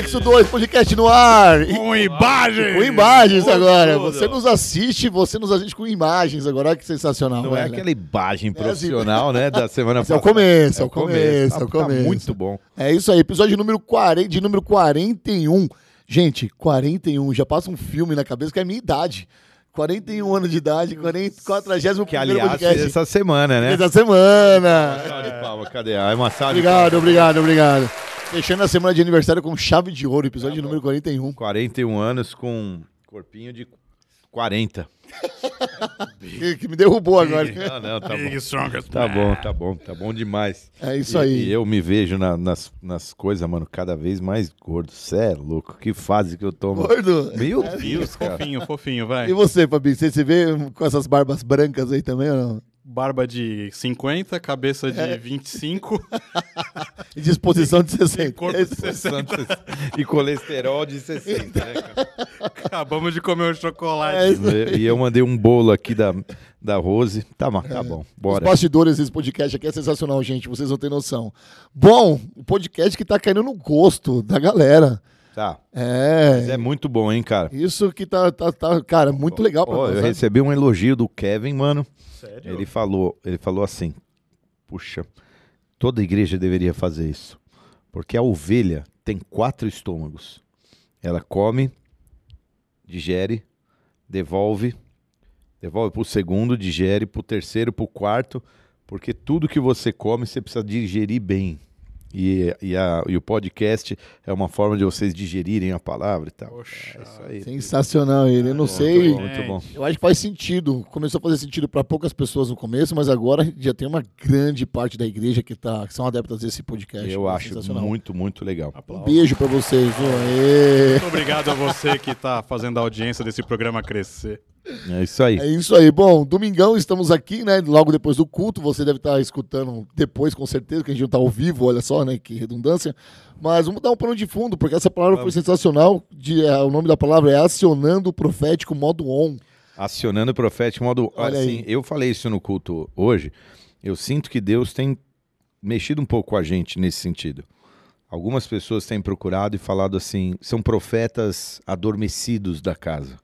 Anexo 2, podcast no ar. Com imagens! Com imagens Com agora. tudo. Você nos assiste, você nos assiste com imagens agora. Olha que sensacional. Não é velho. aquela imagem profissional, né, da semana Esse é o passada. começo, é o começo, Tá- é o começo. Tá muito bom. É isso aí, episódio número 40, de número 41. Gente, 41, já passa um filme na cabeça que é a minha idade. 41 anos de idade, 40, 41 Que, aliás, essa semana, né? Essa semana. Palma, cadê? Ah, é uma salva de Obrigado, obrigado, obrigado. Fechando a semana de aniversário com chave de ouro, episódio número 41. 41 anos com um corpinho de 40. Que, que me derrubou agora. Não, não, tá Big bom. strongest Tá man. bom, tá bom, tá bom demais. É isso E- aí. E eu me vejo na- nas, nas coisas, mano, cada vez mais gordo. Cê é louco, que fase que eu tô, mano. Gordo. Meu Deus, cara. Fofinho, fofinho, vai. E você, Fabi? Você se vê com essas barbas brancas aí também ou não? Barba de 50, cabeça de É. 25, E disposição de 60. corpo de 60. E colesterol de 60, né, cara? Acabamos de comer um chocolate. É. E eu mandei um bolo aqui da, da Rose. Tá, ma- tá bom, Os bora. bastidores desse podcast aqui é sensacional, gente. Vocês não têm noção. Bom, o podcast que tá caindo no gosto da galera. Tá. É. Mas é muito bom, hein, cara. Isso que tá, tá, tá, cara, muito legal pra nós. eu recebi um elogio do Kevin, mano. Sério? Ele falou, ele falou assim: "Puxa, toda igreja deveria fazer isso, porque a ovelha tem quatro estômagos. Ela come, digere, devolve, devolve pro segundo, digere pro terceiro, pro quarto, porque tudo que você come você precisa digerir bem. E, e, a- e o podcast é uma forma de vocês digerirem a palavra e tal. Poxa. É isso aí. Sensacional ele. Eu não sei. Muito bom, muito bom. Eu acho que faz sentido. Começou a fazer sentido para poucas pessoas no começo, mas agora já tem uma grande parte da igreja que, tá, que são adeptas desse podcast. Eu É acho muito, muito legal. Um Aplausos. beijo pra vocês. Muito obrigado a você que tá fazendo a audiência desse programa crescer. É isso aí. É isso aí. Bom, domingão estamos aqui, né? Logo depois do culto. Você deve estar escutando depois, com certeza, que a gente não tá ao vivo, olha só, né? Que redundância. Mas vamos dar um pano de fundo, porque essa palavra foi sensacional. De, é, o nome da palavra é acionando o profético modo on. Acionando o profético modo. Olha assim, aí. eu falei isso no culto hoje. Eu sinto que Deus tem mexido um pouco com a gente nesse sentido. Algumas pessoas têm procurado e falado assim, são profetas adormecidos da casa.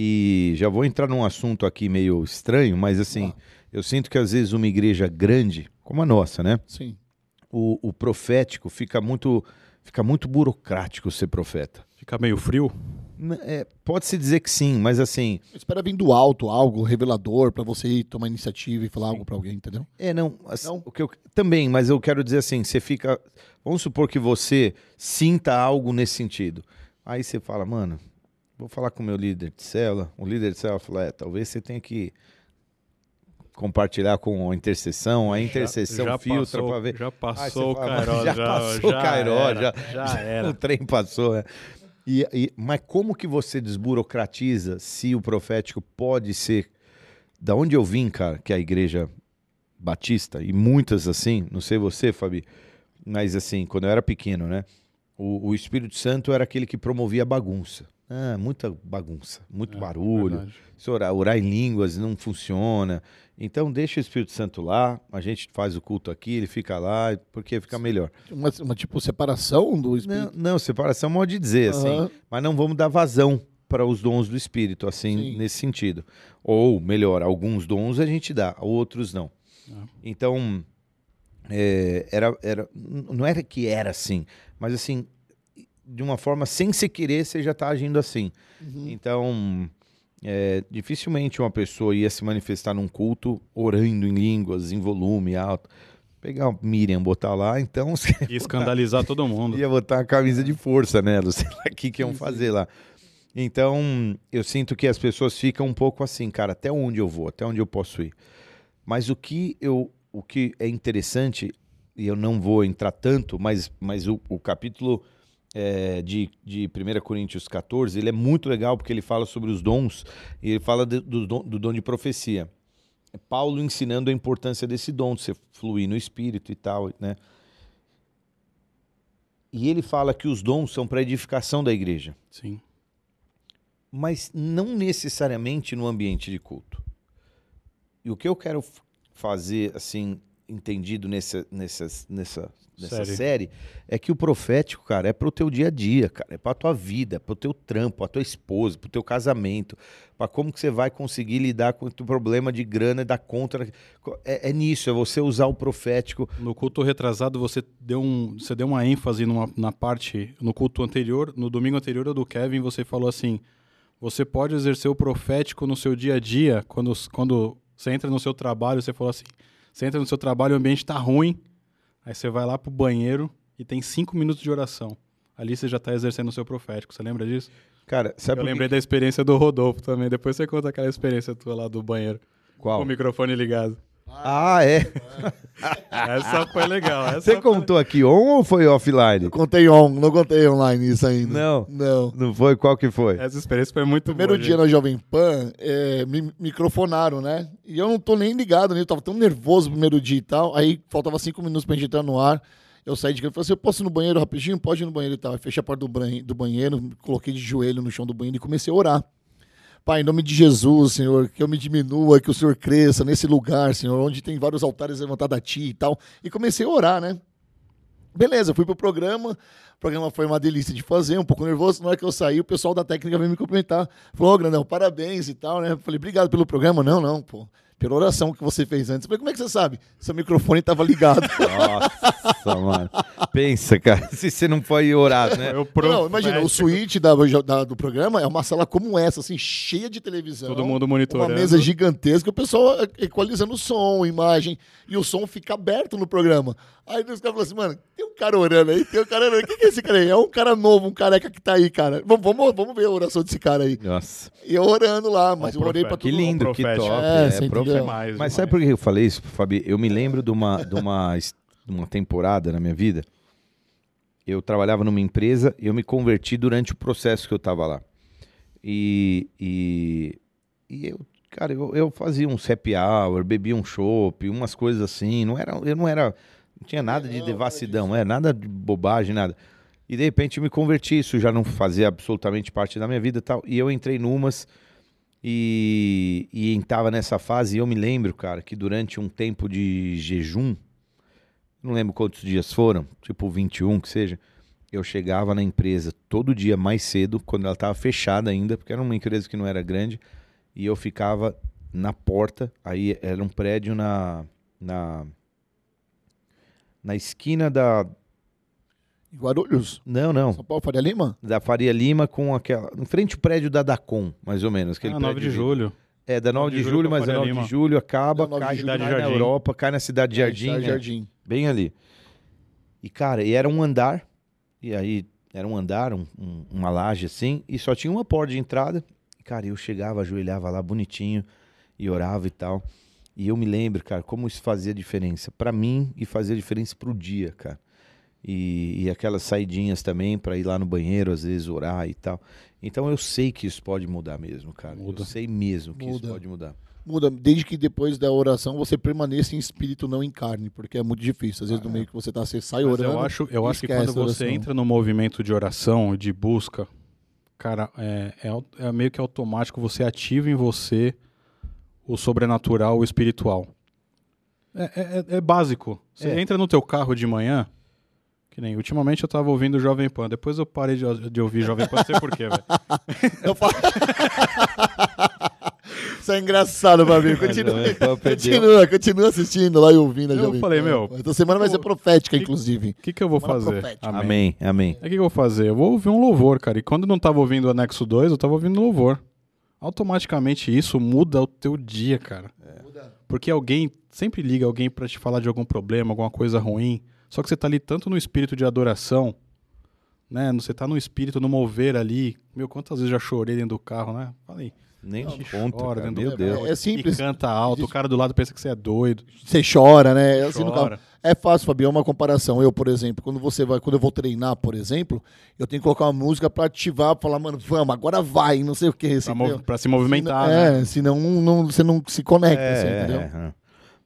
E já vou entrar num assunto aqui meio estranho, mas assim, eu sinto que às vezes uma igreja grande, como a nossa, né? Sim. O, o profético fica muito, fica muito burocrático ser profeta. Fica meio frio. É, Pode-se dizer que sim, mas assim, Espera vir do alto algo revelador pra você ir tomar iniciativa e falar algo pra alguém, entendeu? É, não, assim, Não? O que eu, também, mas eu quero dizer assim, você fica, vamos supor que você sinta algo nesse sentido. Aí você fala, mano, vou falar com o meu líder de célula, o líder de célula fala, é, talvez você tenha que compartilhar com a intercessão, a intercessão filtra passou, para ver. Já passou o fala, Cairó. já passou o Cairó, era, já- já era. O trem passou, é. E, e- mas como que você desburocratiza se o profético pode ser. Da onde eu vim, cara, que é a igreja batista, e muitas assim, não sei você, Fabi, mas assim, quando eu era pequeno, né? O, o Espírito Santo era aquele que promovia a bagunça. Ah, muita bagunça, muito barulho. Verdade. Se orar, orar em línguas não funciona. Então deixa o Espírito Santo lá, a gente faz o culto aqui, ele fica lá, porque fica melhor. Uma, uma, tipo separação do Não, espírito. não, separação modo de dizer, assim. Aham. Mas não vamos dar vazão para os dons do Espírito, assim, Sim. nesse sentido. Ou, melhor, alguns dons a gente dá, outros não. Ah. Então, é, era, era, não era que era assim, mas assim, de uma forma sem se querer, você já está agindo assim. Uhum. Então, é, dificilmente uma pessoa ia se manifestar num culto orando em línguas, em volume alto. Pegar o Miriam, botar lá, então você E escandalizar todo mundo. ia botar uma camisa de força nela, sei lá o que, que iam fazer lá. Então, eu sinto que as pessoas ficam um pouco assim, cara, até onde eu vou, até onde eu posso ir. Mas o que eu, o que é interessante, e eu não vou entrar tanto, mas, mas o, o capítulo é, de, de 1 Coríntios 14, ele é muito legal porque ele fala sobre os dons, e ele fala de- do, dom, do dom de profecia. É Paulo ensinando a importância desse dom, de você fluir no espírito e tal, né? E ele fala que os dons são para edificação da igreja, Sim. mas não necessariamente no ambiente de culto. E o que eu quero fazer, assim, entendido nessa, nessa, nessa, nessa Série. série é que o profético, cara, é pro teu dia a dia, cara. É pra tua vida, é pro teu trampo, pra tua esposa, pro teu casamento, pra como que você vai conseguir lidar com o teu problema de grana e dar conta. É, é nisso, é você usar o profético. No culto retrasado, você deu, um, você deu uma ênfase numa, na parte. No culto anterior, no domingo anterior ao do Kevin, você falou assim: você pode exercer o profético no seu dia a dia, quando, quando você entra no seu trabalho, você falou assim: você entra no seu trabalho, o ambiente tá ruim, aí você vai lá pro banheiro e tem cinco minutos de oração. Ali você já tá exercendo o seu profético. Você lembra disso? Cara, sabe Eu que- lembrei da experiência do Rodolfo também. Depois você conta aquela experiência tua lá do banheiro. Com Qual? o microfone ligado. Ah, é. Essa foi legal. Essa Você foi- contou aqui on ou foi offline? Eu contei on, não contei online isso ainda. Não. Não. Não foi? Qual que foi? Essa experiência foi muito Primeiro boa. dia gente. na Jovem Pan, é, me microfonaram, né? E eu não tô nem ligado, né? Eu tava tão nervoso no primeiro dia e tal. Aí faltava cinco minutos pra gente entrar no ar. Eu saí de casa e falei assim: eu posso ir no banheiro rapidinho? Pode ir no banheiro e tal. Aí fechei a porta do, banhe- do banheiro, coloquei de joelho no chão do banheiro e comecei a orar. Pai, em nome de Jesus, Senhor, que eu me diminua, que o Senhor cresça nesse lugar, Senhor, onde tem vários altares levantados a Ti e tal. E comecei a orar, né? Beleza, fui pro programa. O programa foi uma delícia de fazer, um pouco nervoso. Na hora que eu saí, o pessoal da técnica veio me cumprimentar. Falou, ô, Grandão, parabéns e tal, né? Falei, obrigado pelo programa. Não, não, pô. Pela oração que você fez antes. Falei, como é que você sabe? Seu microfone tava ligado. Nossa, mano. Pensa, cara, se você não foi orar, né? Eu Não, imagina, o suíte da, da- do programa é uma sala como essa, assim, cheia de televisão. Todo mundo monitorando. Uma mesa gigantesca, o pessoal equalizando o som, imagem, e o som fica aberto no programa. Aí os caras falaram assim, mano, tem um cara orando aí, tem um cara orando. Quem que é esse cara aí? É um cara novo, um careca que tá aí, cara. Vamos, vamos, vamos ver a oração desse cara aí. Nossa. E eu orando lá, mas eu orei pra todo Que lindo, que top. É, É, prof- entendeu? Demais, Mas sabe por que eu falei isso, Fabi? Eu me lembro de uma, de uma, de uma temporada na minha vida. Eu trabalhava numa empresa e eu me converti durante o processo que eu tava lá. E, e, e eu, cara, eu, eu fazia um happy hour, bebia um chopp, umas coisas assim. Não era, eu não era, não tinha nada de Não, devassidão, é nada de bobagem, nada. E de repente eu me converti, isso já não fazia absolutamente parte da minha vida e tal. E eu entrei numas e, e estava nessa fase. Eu me lembro, cara, que durante um tempo de jejum, não lembro quantos dias foram, tipo 21 que seja, eu chegava na empresa todo dia mais cedo, quando ela estava fechada ainda, porque era uma empresa que não era grande, e eu ficava na porta. Aí era um prédio na, na, na esquina da. Guarulhos, Não, não. São Paulo, Faria Lima? Da Faria Lima com aquela. Em frente ao prédio da Dacom, mais ou menos. Aquele Ah, 9 prédio de julho. É, da 9 de, de julho, mas a Faria 9 Lima. de julho acaba, Da 9 de cai, julho. cai Cidade na Jardim. Europa, cai na Cidade de Jardim. Cidade é, Jardim. Bem ali. E, cara, e era um andar, e aí era um andar, um- um- uma laje assim, e só tinha uma porta de entrada. E, cara, eu chegava, ajoelhava lá bonitinho e orava e tal. E eu me lembro, cara, como isso fazia diferença pra mim e fazia diferença pro dia, cara. E, e aquelas saidinhas também pra ir lá no banheiro, às vezes orar e tal. Então eu sei que isso pode mudar mesmo, cara. Muda. Eu sei mesmo que Muda. isso pode mudar. Muda, desde que depois da oração você permaneça em espírito, não em carne, porque é muito difícil. Às vezes no meio que você tá, você sai Mas orando. eu acho, eu acho que quando você entra no movimento de oração, de busca, cara, é, é, é meio que automático, você ativa em você o sobrenatural, o espiritual. É, é- é- é básico. Você É. entra no teu carro de manhã, que nem ultimamente eu tava ouvindo Jovem Pan, depois eu parei de, de ouvir Jovem Pan, não sei porquê, velho. Eu falo... Isso é engraçado pra mim. Continua, continua, continua assistindo lá e ouvindo. a Eu Jovem falei, Pan. meu, Essa semana vai ser profética, que- inclusive. O que, que eu vou Semana fazer? profética. Amém, amém. É o que, que eu vou fazer? Eu vou ouvir um louvor, cara. E quando eu não tava ouvindo o anexo 2, eu tava ouvindo louvor. Automaticamente isso muda o teu dia, cara. Porque alguém sempre liga alguém pra te falar de algum problema, alguma coisa ruim. Só que você tá ali tanto no espírito de adoração, né? Você tá no espírito, no mover ali. Meu, quantas vezes já chorei dentro do carro, né? Falei. Nem Não, te conta, chora cara. Meu Deus. É E simples. canta alto, o cara do lado pensa que você é doido. Você chora, né? Assim, no Chora. carro. É fácil, Fabi, é uma comparação. Eu, por exemplo, quando você vai, quando eu vou treinar, por exemplo, eu tenho que colocar uma música pra ativar, pra falar, mano, vamos, agora vai, não sei o que. Pra, mov- pra se movimentar, é, né? senão não, você não se conecta, assim, É, entendeu? é, é.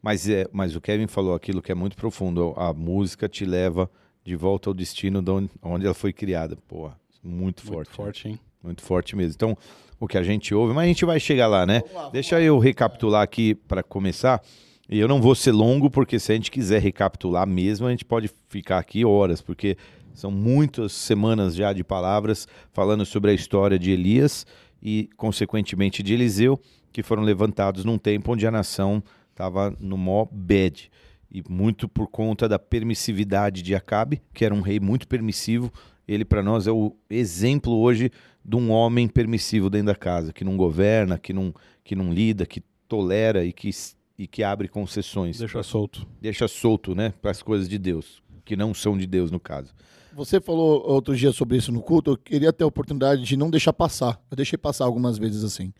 Mas, é, mas o Kevin falou aquilo que é muito profundo. A música te leva de volta ao destino de onde, onde ela foi criada. Porra, muito forte. Muito né? forte, hein? Muito forte mesmo. Então, o que a gente ouve, mas a gente vai chegar lá, né? Vamos lá, vamos Deixa eu recapitular aqui para começar. E eu não vou ser longo, porque se a gente quiser recapitular mesmo, a gente pode ficar aqui horas, porque são muitas semanas já de palavras falando sobre a história de Elias e, consequentemente, de Eliseu, que foram levantados num tempo onde a nação estava no mó bad. E muito por conta da permissividade de Acabe, que era um rei muito permissivo. Ele, para nós, é o exemplo hoje de um homem permissivo dentro da casa, que não governa, que não, que não lida, que tolera e que, e que abre concessões. Deixa solto. Deixa solto, né? Para as coisas de Deus, que não são de Deus, no caso. Você falou outro dia sobre isso no culto, eu queria ter a oportunidade de não deixar passar. Eu deixei passar algumas vezes assim.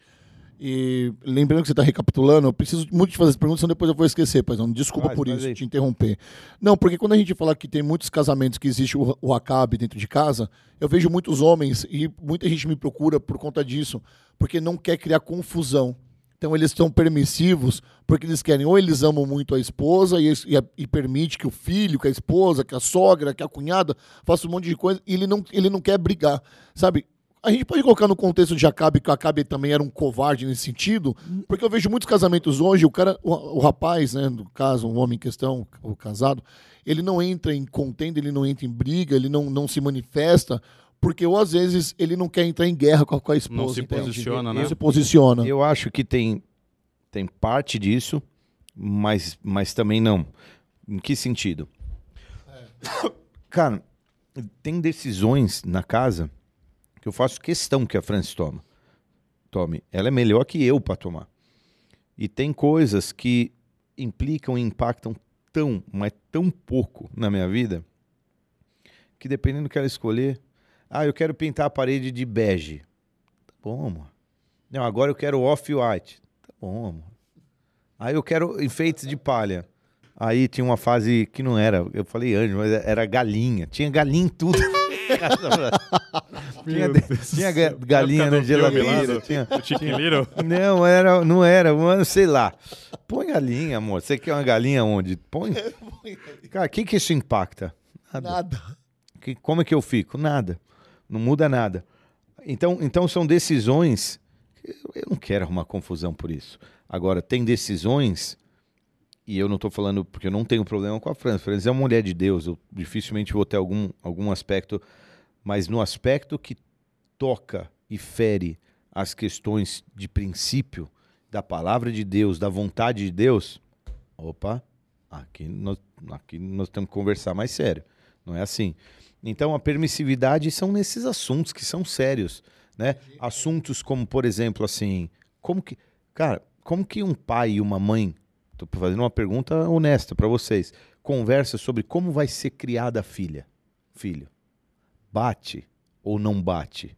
E lembrando que você está recapitulando, eu preciso muito de fazer essa pergunta, senão depois eu vou esquecer, pois não. Desculpa Faz, por faz isso, aí. te interromper. Não, porque quando a gente fala que tem muitos casamentos que existe o, o acabe dentro de casa, eu vejo muitos homens e muita gente me procura por conta disso, porque não quer criar confusão. Então eles estão permissivos porque eles querem, ou eles amam muito a esposa e, e, e permite que o filho, que a esposa, que a sogra, que a cunhada faça um monte de coisa e ele não, ele não quer brigar, sabe? A gente pode colocar no contexto de Acabe, que o Acabe também era um covarde nesse sentido, porque eu vejo muitos casamentos hoje, o cara, o, o rapaz, né, no caso, um homem em questão, o casado, ele não entra em contenda, ele não entra em briga, ele não, não se manifesta, porque ou às vezes ele não quer entrar em guerra com a, com a esposa. Não se entende? posiciona, Não né? se posiciona. Eu acho que tem, tem parte disso, mas, mas também não. Em que sentido? Cara, tem decisões na casa que eu faço questão que a Francis toma. Tome. Ela é melhor que eu para tomar. E tem coisas que implicam e impactam tão, mas tão pouco na minha vida, que dependendo do que ela escolher, ah, eu quero pintar a parede de bege. Tá bom, amor. Não, agora eu quero off-white. Tá bom, amor. Aí eu quero enfeites de palha. Aí tinha uma fase que não era, eu falei anjo, mas era galinha. Tinha galinha em tudo. tinha, tinha ga- galinha na geladeira. Tinha, Little? não, era, não era, mano, sei lá. Põe galinha, amor. Você quer uma galinha onde? Põe. Cara, o que, que isso impacta? Nada. Nada. Que- como é que eu fico? Nada. Não muda nada. Então, então são decisões. eu não quero arrumar confusão por isso. Agora, tem decisões, e eu não estou falando porque eu não tenho problema com a França. A França é uma mulher de Deus, eu dificilmente vou ter algum, algum aspecto, mas no aspecto que toca e fere as questões de princípio da palavra de Deus, da vontade de Deus, opa, aqui nós, aqui nós temos que conversar mais sério. Não é assim. Então, a permissividade são nesses assuntos que são sérios, né? Assuntos como, por exemplo, assim, como que, cara, como que um pai e uma mãe, tô fazendo uma pergunta honesta para vocês, conversa sobre como vai ser criada a filha, filho, bate ou não bate,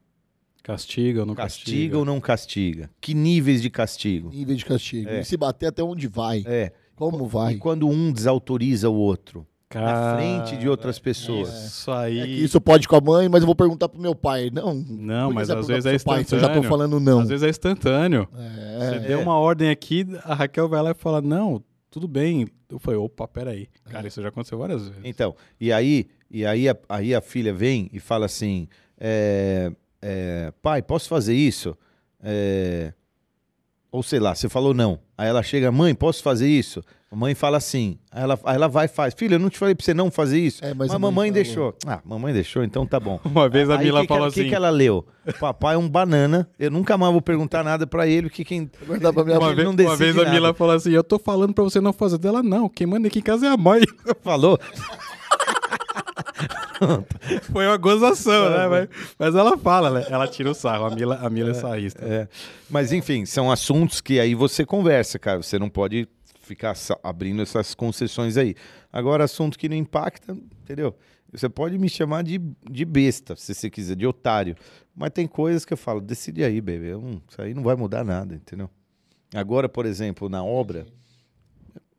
Castiga ou não castiga, castiga? ou não castiga, que níveis de castigo, Nível de castigo. É. E se bater até onde vai. é, Como vai. e quando um desautoriza o outro na Cara, frente de outras pessoas. Isso aí. É que isso pode com a mãe, mas eu vou perguntar pro meu pai. Não, Não, mas às vezes é seu pai se eu já tô instantâneo. falando não. Às vezes é instantâneo. É, Você deu uma ordem aqui, a Raquel vai lá e fala: Não, tudo bem. Eu falei: opa, peraí. Cara, isso já aconteceu várias vezes. Então, e aí, e aí, a, aí a filha vem e fala assim: é, é, pai, posso fazer isso? É, ou sei lá, você falou não. Aí ela chega, mãe, posso fazer isso? A mãe fala assim. Aí ela, aí ela vai e faz. Filha, eu não te falei pra você não fazer isso. É, mas mas a a mãe mamãe falou. deixou. Ah, mamãe deixou, então tá bom. Uma vez a Aí, Mila que que falou ela- assim. que, que ela leu? Papai é um banana. Eu nunca mais vou perguntar nada pra ele, porque quem Guardar pra minha Uma, vez, não uma vez a nada. Mila falou assim: Eu tô falando pra você não fazer dela, não. Quem manda aqui em casa é a mãe. falou. Foi uma gozação, né? Mas, mas ela fala, né? Ela tira o sarro. A Mila, a Mila é sarrista. É, mas enfim, são assuntos que aí você conversa, cara. Você não pode ficar abrindo essas concessões aí. Agora, assunto que não impacta, entendeu? Você pode me chamar de, de besta, se você quiser, de otário. Mas tem coisas que eu falo, decide aí, bebê. Não- isso aí não vai mudar nada, entendeu? Agora, por exemplo, na obra,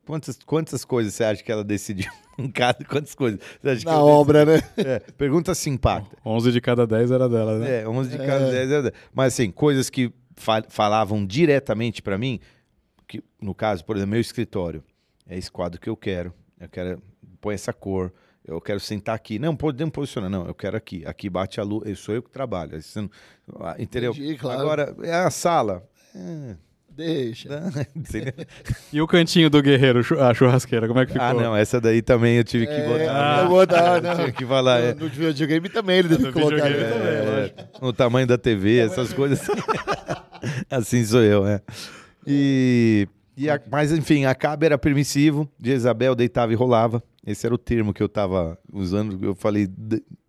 quantas, quantas coisas você acha que ela decidiu em casa? Quantas coisas você acha Na obra, né? decidiu? É, pergunta se impacta. 11 de cada 10 era dela, né? É, 11 de cada 10 é 10. Mas assim, coisas que fa- falavam diretamente pra mim, que no caso, por exemplo, meu escritório, é esse quadro que eu quero. Eu quero põe essa cor. Eu quero sentar aqui. Não, podemos posicionar. Não, eu quero aqui. Aqui bate a luz. Eu sou eu que trabalho. Não- ah, Entendeu? Entendi, claro. Agora, é a sala. É, Deixa. E o cantinho do guerreiro, a churrasqueira, como é que ficou? ah, não, essa daí também eu tive que É, botar. eu vou dar, tive que falar. é. No, no videogame também ele deve no colocar. videogame né? também, É, tamanho da TV, essas coisas. assim sou eu, né? E a- mas enfim, Acabe era permissivo, Jezabel deitava e rolava. Esse era o termo que eu tava usando. Eu falei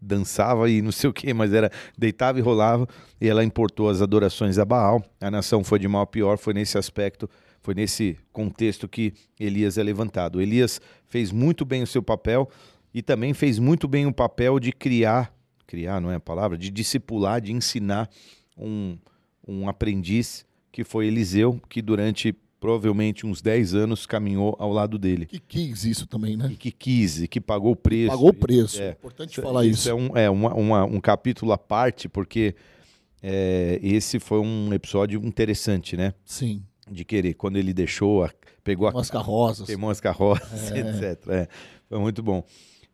dançava e não sei o que, mas era deitava e rolava. E ela importou as adorações a Baal. A nação foi de mal a pior, foi nesse aspecto, foi nesse contexto que Elias é levantado. Elias fez muito bem o seu papel e também fez muito bem o papel de criar, criar não é a palavra, de discipular, de ensinar um, um aprendiz que foi Eliseu, que durante provavelmente uns 10 anos caminhou ao lado dele. Que quis isso também, né? E que quis, e que pagou o preço. Pagou o preço. É. É importante falar isso. é, um, é uma- uma- um capítulo à parte, porque é, esse foi um episódio interessante, né? Sim. De querer. Quando ele deixou, a- pegou a Umas carroças. queimou as carroças, etc. É, foi muito bom.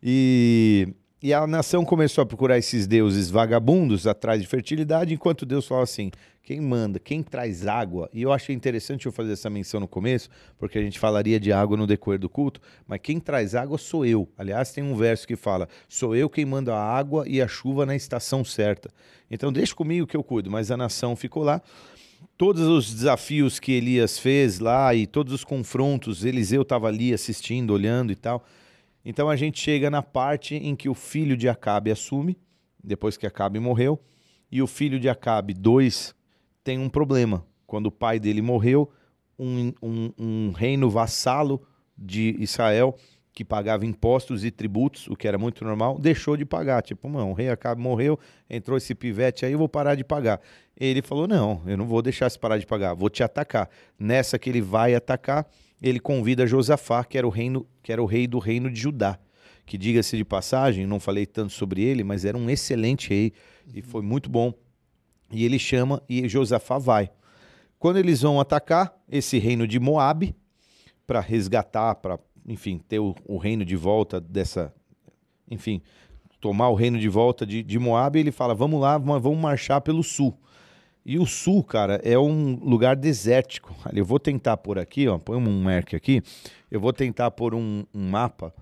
E, e a nação começou a procurar esses deuses vagabundos atrás de fertilidade, enquanto Deus falava assim: quem manda, quem traz água. E eu achei interessante eu fazer essa menção no começo, porque a gente falaria de água no decorrer do culto, mas quem traz água sou eu. Aliás, tem um verso que fala: sou eu quem manda a água e a chuva na estação certa. Então, deixa comigo que eu cuido. Mas a nação ficou lá todos os desafios que Elias fez lá e todos os confrontos, Eliseu estava ali assistindo, olhando e tal. Então a gente chega na parte em que o filho de Acabe assume, depois que Acabe morreu, e o filho de Acabe, dois, tem um problema. Quando o pai dele morreu, um, um- um reino vassalo de Israel, que pagava impostos e tributos, o que era muito normal, deixou de pagar. Tipo, não, o rei Acabe morreu, entrou esse pivete aí, eu vou parar de pagar. Ele falou: não, eu não vou deixar você parar de pagar, vou te atacar. Nessa que ele vai atacar, ele convida Josafá, que era o, reino, que era o rei do reino de Judá. Que, diga-se de passagem, não falei tanto sobre ele, mas era um excelente rei e foi muito bom. E ele chama e Josafá vai. Quando eles vão atacar esse reino de Moabe, para resgatar, para, enfim, ter o, o reino de volta dessa. Enfim, tomar o reino de volta de, de Moabe, ele fala: vamos lá, vamos marchar pelo sul. E o sul, cara, é um lugar desértico. Eu vou tentar por aqui, ó, põe um mark aqui. Eu vou tentar pôr um, um mapa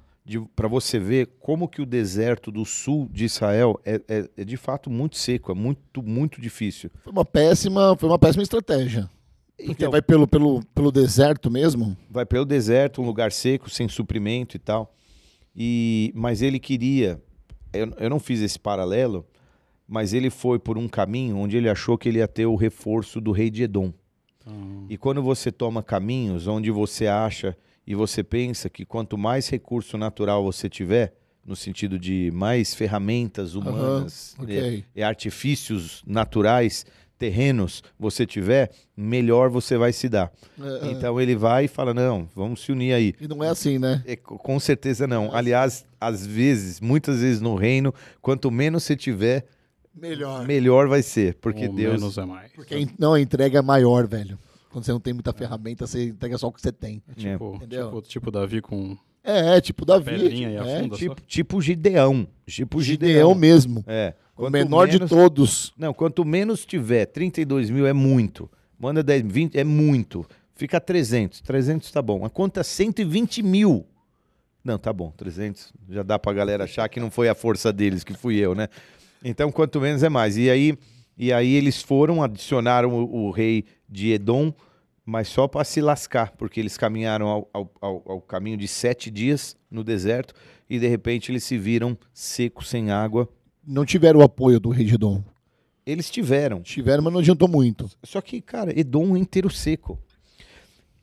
para você ver como que o deserto do sul de Israel é, é- é de fato muito seco, é muito, muito difícil. Foi uma péssima, foi uma péssima estratégia. Porque Então, vai pelo, pelo, pelo deserto mesmo. vai pelo deserto, um lugar seco, sem suprimento e tal. E, mas ele queria, eu, eu não fiz esse paralelo, mas ele foi por um caminho onde ele achou que ele ia ter o reforço do rei de Edom. Então, E quando você toma caminhos onde você acha e você pensa que quanto mais recurso natural você tiver, no sentido de mais ferramentas humanas Aham, e- ok. e artifícios naturais, terrenos você tiver, melhor você vai se dar. É, é. Então ele vai e fala: não, vamos se unir aí. E não é assim, né? É, co- com certeza não. Aliás, às vezes, muitas vezes no reino, quanto menos você tiver, Melhor. melhor vai ser. Porque o Deus. menos é mais. Porque a não, a entrega é maior, velho. Quando você não tem muita ferramenta, você entrega só o que você tem. É. Tipo, Entendeu? tipo, tipo Davi com É, é tipo Davi. e é, Tipo, só. tipo Gideão. Tipo Gideão Gideão. mesmo. É. O Quanto menor de menos- todos. Não, quanto menos tiver, 32 mil é muito. Manda 10, 20 é muito. Fica 300. 300 tá bom. Mas conta 120 mil. Não, tá bom. 300 já dá pra galera achar que não foi a força deles, que fui eu, né? Então, quanto menos é mais. E aí, e aí eles foram, adicionaram o, o rei de Edom, mas só para se lascar, porque eles caminharam ao, ao- ao- ao caminho de sete dias no deserto e de repente eles se viram secos, sem água. Não tiveram o apoio do rei de Edom. Eles tiveram, Tiveram, mas não adiantou muito. Só que, cara, Edom é inteiro seco.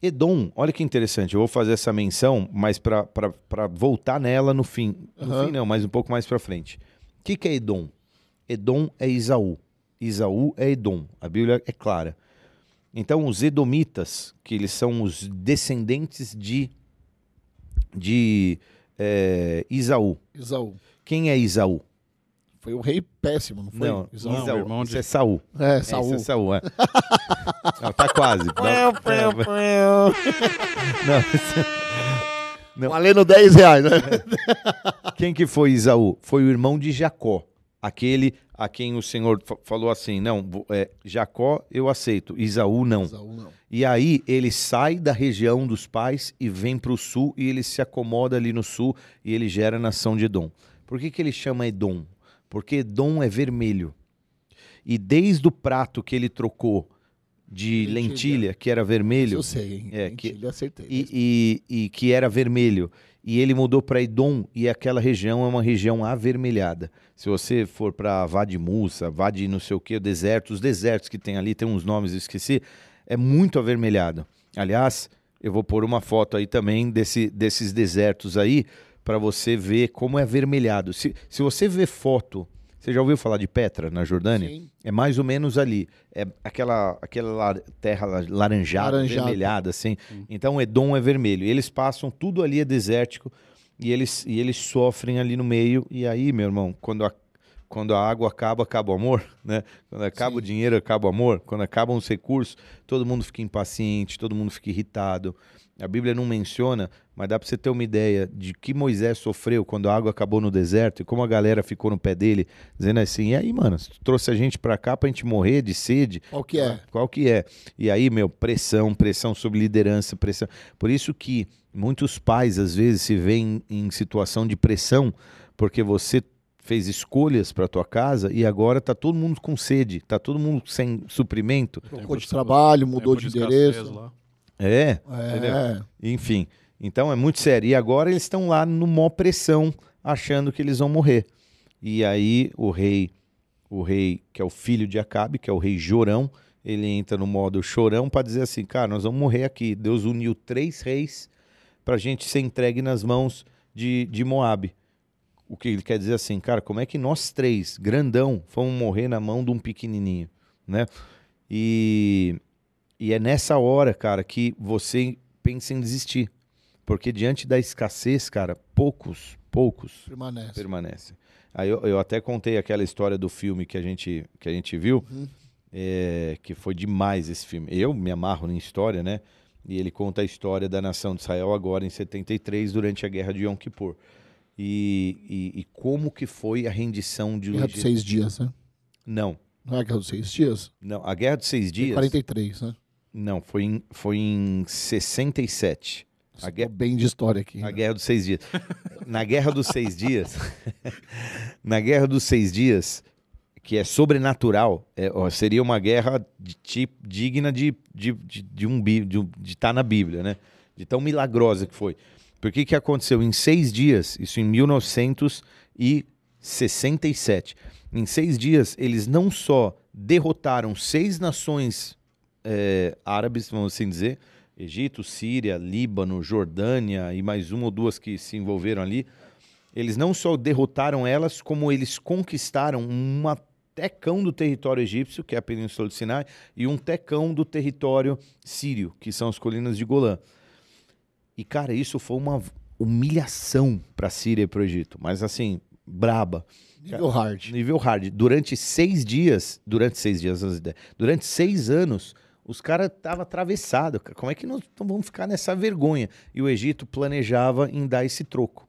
Edom, olha que interessante, eu vou fazer essa menção, mas para voltar nela no fim. No Aham. fim não, mas um pouco mais para frente. O que, que é Edom? Edom é Isaú. Isaú é Edom. A Bíblia é clara. Então, os Edomitas, que eles são os descendentes de, de eh, Isaú. Isaú. Quem é Isaú? Foi um rei péssimo, não foi? Não, Isaú. Não, Isaú. irmão Isso de- é Saul. É, Saul. é Saul, é. Não, tá quase. Não, não, Valendo 10 reais, né? Quem que foi Isaú? Foi o irmão de Jacó. Aquele a quem o Senhor fa- falou assim: não, é, Jacó eu aceito, Isaú não. Esaú não. E aí ele sai da região dos pais e vem para o sul e ele se acomoda ali no sul e ele gera a nação de Edom. Por que, que ele chama Edom? Porque Edom é vermelho. E desde o prato que ele trocou de Lentilha. lentilha, que era Isso vermelho, eu sei, hein? É, que- Lentilha, acertei. e, e- e que era vermelho. E ele mudou para Edom e aquela região é uma região avermelhada. Se você for para Vade Musa, Vade não sei o que, deserto, os desertos que tem ali, tem uns nomes eu esqueci, é muito avermelhado. Aliás, eu vou pôr uma foto aí também desse, desses desertos aí para você ver como é avermelhado. Se, se você vê foto, você já ouviu falar de Petra na Jordânia? Sim. É mais ou menos ali. É aquela, aquela terra la- laranjada, Laranjada. vermelhada, assim. Então Edom é vermelho. E eles passam, tudo ali é desértico, e eles, e eles sofrem ali no meio. E aí, meu irmão, quando a, quando a água acaba, acaba o amor, né? Quando acaba Sim. o dinheiro, acaba o amor. Quando acabam os recursos, todo mundo fica impaciente, todo mundo fica irritado. A Bíblia não menciona, mas dá para você ter uma ideia de que Moisés sofreu quando a água acabou no deserto e como a galera ficou no pé dele, dizendo assim: e aí, mano, tu trouxe a gente pra cá pra gente morrer de sede? Qual que é? Qual que é? E aí, meu, pressão, pressão sobre liderança, pressão. Por isso que muitos pais, às vezes, se veem em situação de pressão, porque você fez escolhas para tua casa e agora tá todo mundo com sede, tá todo mundo sem suprimento. Trocou de trabalho, mudou de endereço. lá. É, É. enfim. Então é muito sério. E agora eles estão lá no mó pressão, achando que eles vão morrer. E aí o rei, o rei que é o filho de Acabe, que é o rei Jorão, ele entra no modo chorão para dizer assim, cara, nós vamos morrer aqui. Deus uniu três reis para a gente ser entregue nas mãos de, de Moabe. O que ele quer dizer assim, cara, como é que nós três, grandão, fomos morrer na mão de um pequenininho, né? E, e é nessa hora, cara, que você pensa em desistir. Porque diante da escassez, cara, poucos, poucos Permanece. permanecem. Aí eu, eu até contei aquela história do filme que a gente, que a gente viu, Uhum. é, que foi demais esse filme. Eu me amarro em história, né? E ele conta a história da nação de Israel agora em 73, durante a guerra de Yom Kippur. E, e, e como que foi a rendição de Guerra dos seis dias, né? Não, Não é a Guerra dos seis dias? não. A guerra dos seis Tem dias. 43, né? Não, foi em, foi em 67. A guerra- bem de história aqui. A né? Guerra dos Seis Dias. Na Guerra dos Seis Dias, na Guerra dos Seis Dias, que é sobrenatural, é, ó, seria uma guerra de tipo, digna de, de, de, de um de estar na Bíblia, né? De tão milagrosa que foi. Por que que aconteceu? Em seis dias, isso em 1967, em seis dias, eles não só derrotaram seis nações é, árabes, vamos assim dizer, Egito, Síria, Líbano, Jordânia e mais uma ou duas que se envolveram ali. Eles não só derrotaram elas, como eles conquistaram uma tecão do território egípcio, que é a Península do Sinai, e um tecão do território sírio, que são as colinas de Golã. E, cara, isso foi uma humilhação para a Síria e para o Egito, mas assim, braba. Nível hard. Nível hard. Durante seis dias, durante seis dias, durante seis anos, os caras estavam atravessados. Como é que nós vamos ficar nessa vergonha? E o Egito planejava em dar esse troco.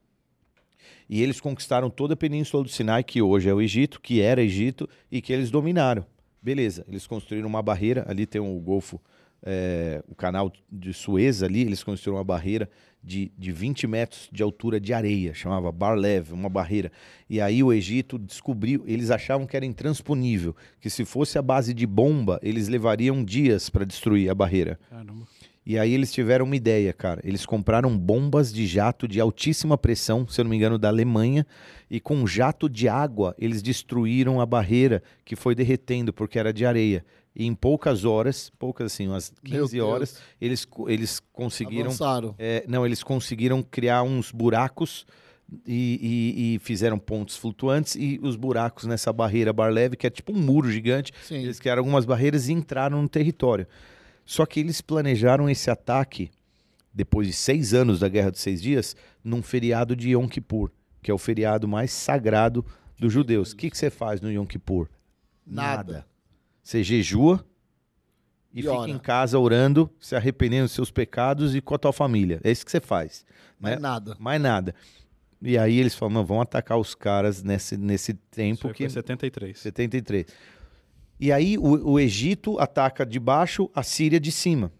E eles conquistaram toda a península do Sinai, que hoje é o Egito, que era Egito, e que eles dominaram. Beleza, eles construíram uma barreira, ali tem o Golfo, é, o canal de Suez ali, eles construíram uma barreira de, de 20 metros de altura de areia, chamava Barlev, uma barreira. E aí o Egito descobriu, eles achavam que era intransponível, que se fosse a base de bomba, eles levariam dias para destruir a barreira. Caramba. E aí eles tiveram uma ideia, cara. Eles compraram bombas de jato de altíssima pressão, se eu não me engano, da Alemanha, e com jato de água eles destruíram a barreira que foi derretendo porque era de areia. E em poucas horas, poucas assim, umas Meu 15 Deus. horas, eles, eles conseguiram Avançaram. é, não, eles conseguiram criar uns buracos e, e- e fizeram pontos flutuantes e os buracos nessa barreira Barlev, que é tipo um muro gigante, Sim. eles criaram algumas barreiras e entraram no território. Só que eles planejaram esse ataque, depois de seis anos da Guerra dos Seis Dias, num feriado de Yom Kippur, que é o feriado mais sagrado dos judeus. O que, que você faz no Yom Kippur? Nada. Você jejua e, E fica ora. em casa orando, se arrependendo dos seus pecados e com a tua família. É isso que você faz. Mas né? nada. Mais nada. E aí eles falam, não, vamos atacar os caras nesse, nesse tempo Isso que... foi 73. 73. E aí o, o Egito ataca de baixo, a Síria de cima.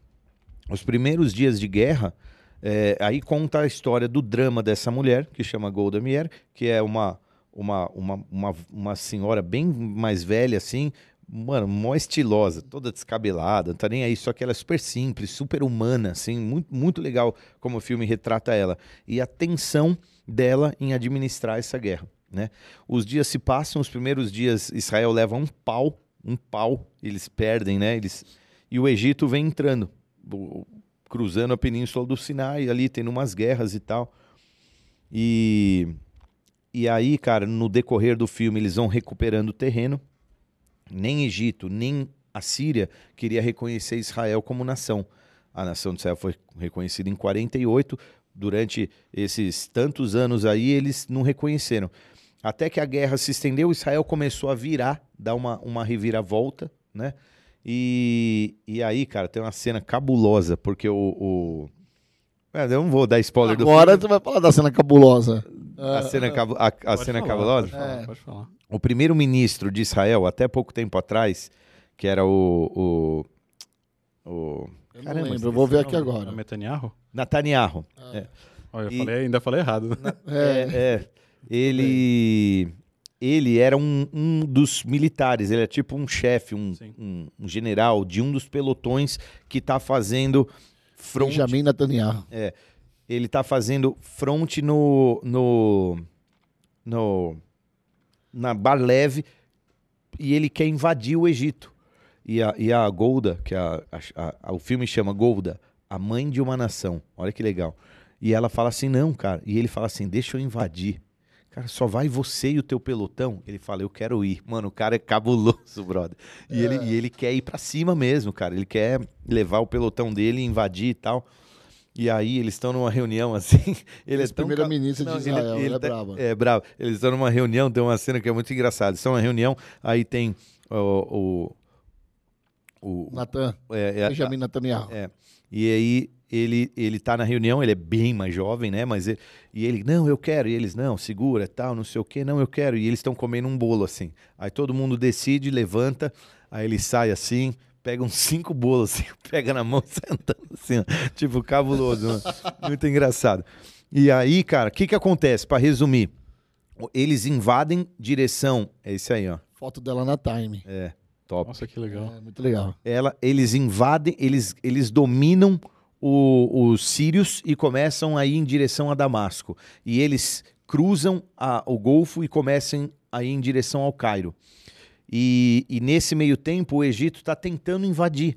Os primeiros dias de guerra, é, aí conta a história do drama dessa mulher, que chama Golda Meir, que é uma, uma, uma, uma, uma senhora bem mais velha, assim, mano, mó estilosa, toda descabelada, não tá nem aí, só que ela é super simples, super humana, assim, muito, muito legal como o filme retrata ela. E a tensão dela em administrar essa guerra, né? Os dias se passam, os primeiros dias Israel leva um pau, um pau, eles perdem, né? Eles... E o Egito vem entrando, cruzando a península do Sinai, ali tendo umas guerras e tal. E, e aí, cara, no decorrer do filme, eles vão recuperando o terreno. Nem Egito, nem a Síria queria reconhecer Israel como nação. A nação de Israel foi reconhecida em 48. Durante esses tantos anos aí, eles não reconheceram. Até que a guerra se estendeu, Israel começou a virar, dar uma, uma reviravolta, né? E, e aí, cara, tem uma cena cabulosa, porque o. o... É, eu não vou dar spoiler do Agora filme. tu vai falar da cena cabulosa. A cena, cabu- a, a Pode cena falar, cabulosa? Pode falar, É. pode falar. O primeiro-ministro de Israel, até pouco tempo atrás, que era o. o, o Eu não Caramba, lembro, eu vou ver aqui Não, agora. é Netanyahu? Netanyahu. Olha, eu E- falei, ainda falei errado. É, É, é. Ele. Ele era um, um dos militares, ele é tipo um chefe, um, um, um general de um dos pelotões que está fazendo front. Benjamin Netanyahu. Ele está fazendo front no, no, no na Barlev e ele quer invadir o Egito. E a, e a Golda, que a, a- a- o filme chama Golda, a mãe de uma nação. Olha que legal. E ela fala assim: não, cara. E ele fala assim: deixa eu invadir. Cara, só vai você e o teu pelotão. Ele fala: eu quero ir. Mano, o cara é cabuloso, brother. E, ele, e ele quer ir pra cima mesmo, cara. Ele quer levar o pelotão dele, invadir e tal. E aí eles estão numa reunião assim. Ele é Esse primeiro-ministro de Israel, ele é tá- brabo. É bravo. Eles estão numa reunião, tem uma cena que é muito engraçada. Eles estão numa reunião, aí tem o. o, o Natan, é, é, Benjamin Netanyahu. é. E aí ele, ele tá na reunião, ele é bem mais jovem, né? Mas ele, e ele, não, eu quero. E eles, não, segura, tal, não sei o quê, não, eu quero. E eles estão comendo um bolo assim. Aí todo mundo decide, levanta, aí ele sai assim, pega uns cinco bolos assim, pega na mão, sentando assim, ó, tipo cabuloso, né? muito engraçado. E aí, cara, o que que acontece? Para resumir, eles invadem direção, é isso aí, ó. Foto dela na Time. É, top Nossa, que legal. É, muito legal. ela, eles invadem, eles, eles dominam o- os sírios e começam a ir em direção a Damasco. E eles cruzam a- o Golfo e começam a ir em direção ao Cairo. E, e nesse meio tempo, o Egito está tentando invadir.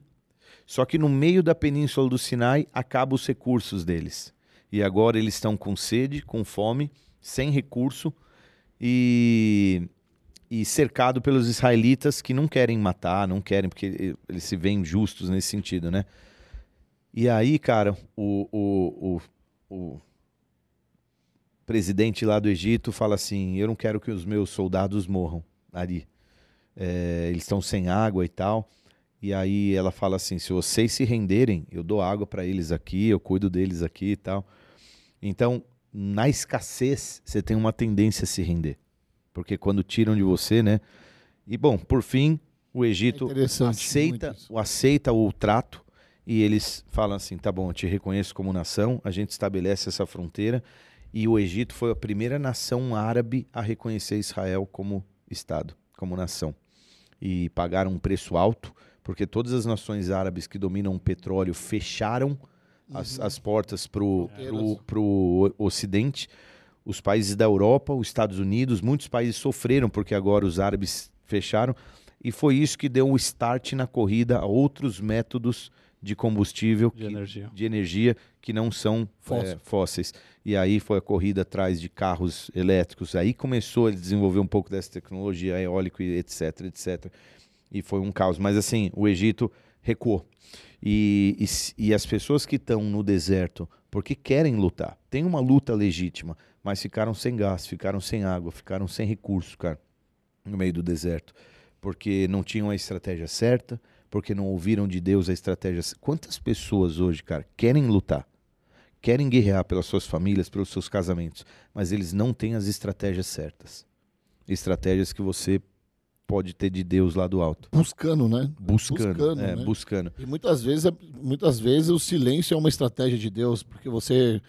Só que no meio da península do Sinai acabam os recursos deles. E agora eles estão com sede, com fome, sem recurso e, e cercado pelos israelitas que não querem matar, não querem, porque eles se veem justos nesse sentido, né? E aí, cara, o, o, o, o presidente lá do Egito fala assim: Eu não quero que os meus soldados morram ali. É, eles estão sem água e tal. E aí ela fala assim: se vocês se renderem, eu dou água para eles aqui, eu cuido deles aqui e tal. Então, na escassez, você tem uma tendência a se render. Porque quando tiram de você, né? E bom, por fim, o Egito É aceita, o aceita o trato e eles falam assim: tá bom, eu te reconheço como nação, a gente estabelece essa fronteira. E o Egito foi a primeira nação árabe a reconhecer Israel como Estado, como nação. E pagaram um preço alto, porque todas as nações árabes que dominam o petróleo fecharam as, as portas para o. Ocidente. Os países da Europa, os Estados Unidos, muitos países sofreram porque agora os árabes fecharam. E foi isso que deu um start na corrida a outros métodos de combustível, De que- energia. de energia que não são Fóssil. é, fósseis. E aí foi a corrida atrás de carros elétricos. Aí começou a desenvolver um pouco dessa tecnologia, eólico e etc, etc. E foi um caos. Mas assim, o Egito recuou. E, e e as pessoas que estão no deserto, porque querem lutar, tem uma luta legítima, mas ficaram sem gás, ficaram sem água, ficaram sem recurso, cara, no meio do deserto. Porque não tinham a estratégia certa, porque não ouviram de Deus a estratégia. Quantas pessoas hoje, cara, querem lutar? querem guerrear pelas suas famílias, pelos seus casamentos, mas eles não têm as estratégias certas. Estratégias que você pode ter de Deus lá do alto. Buscando, né? Buscando, Buscando, é, né? buscando. E muitas vezes, é- muitas vezes o silêncio é uma estratégia de Deus, porque você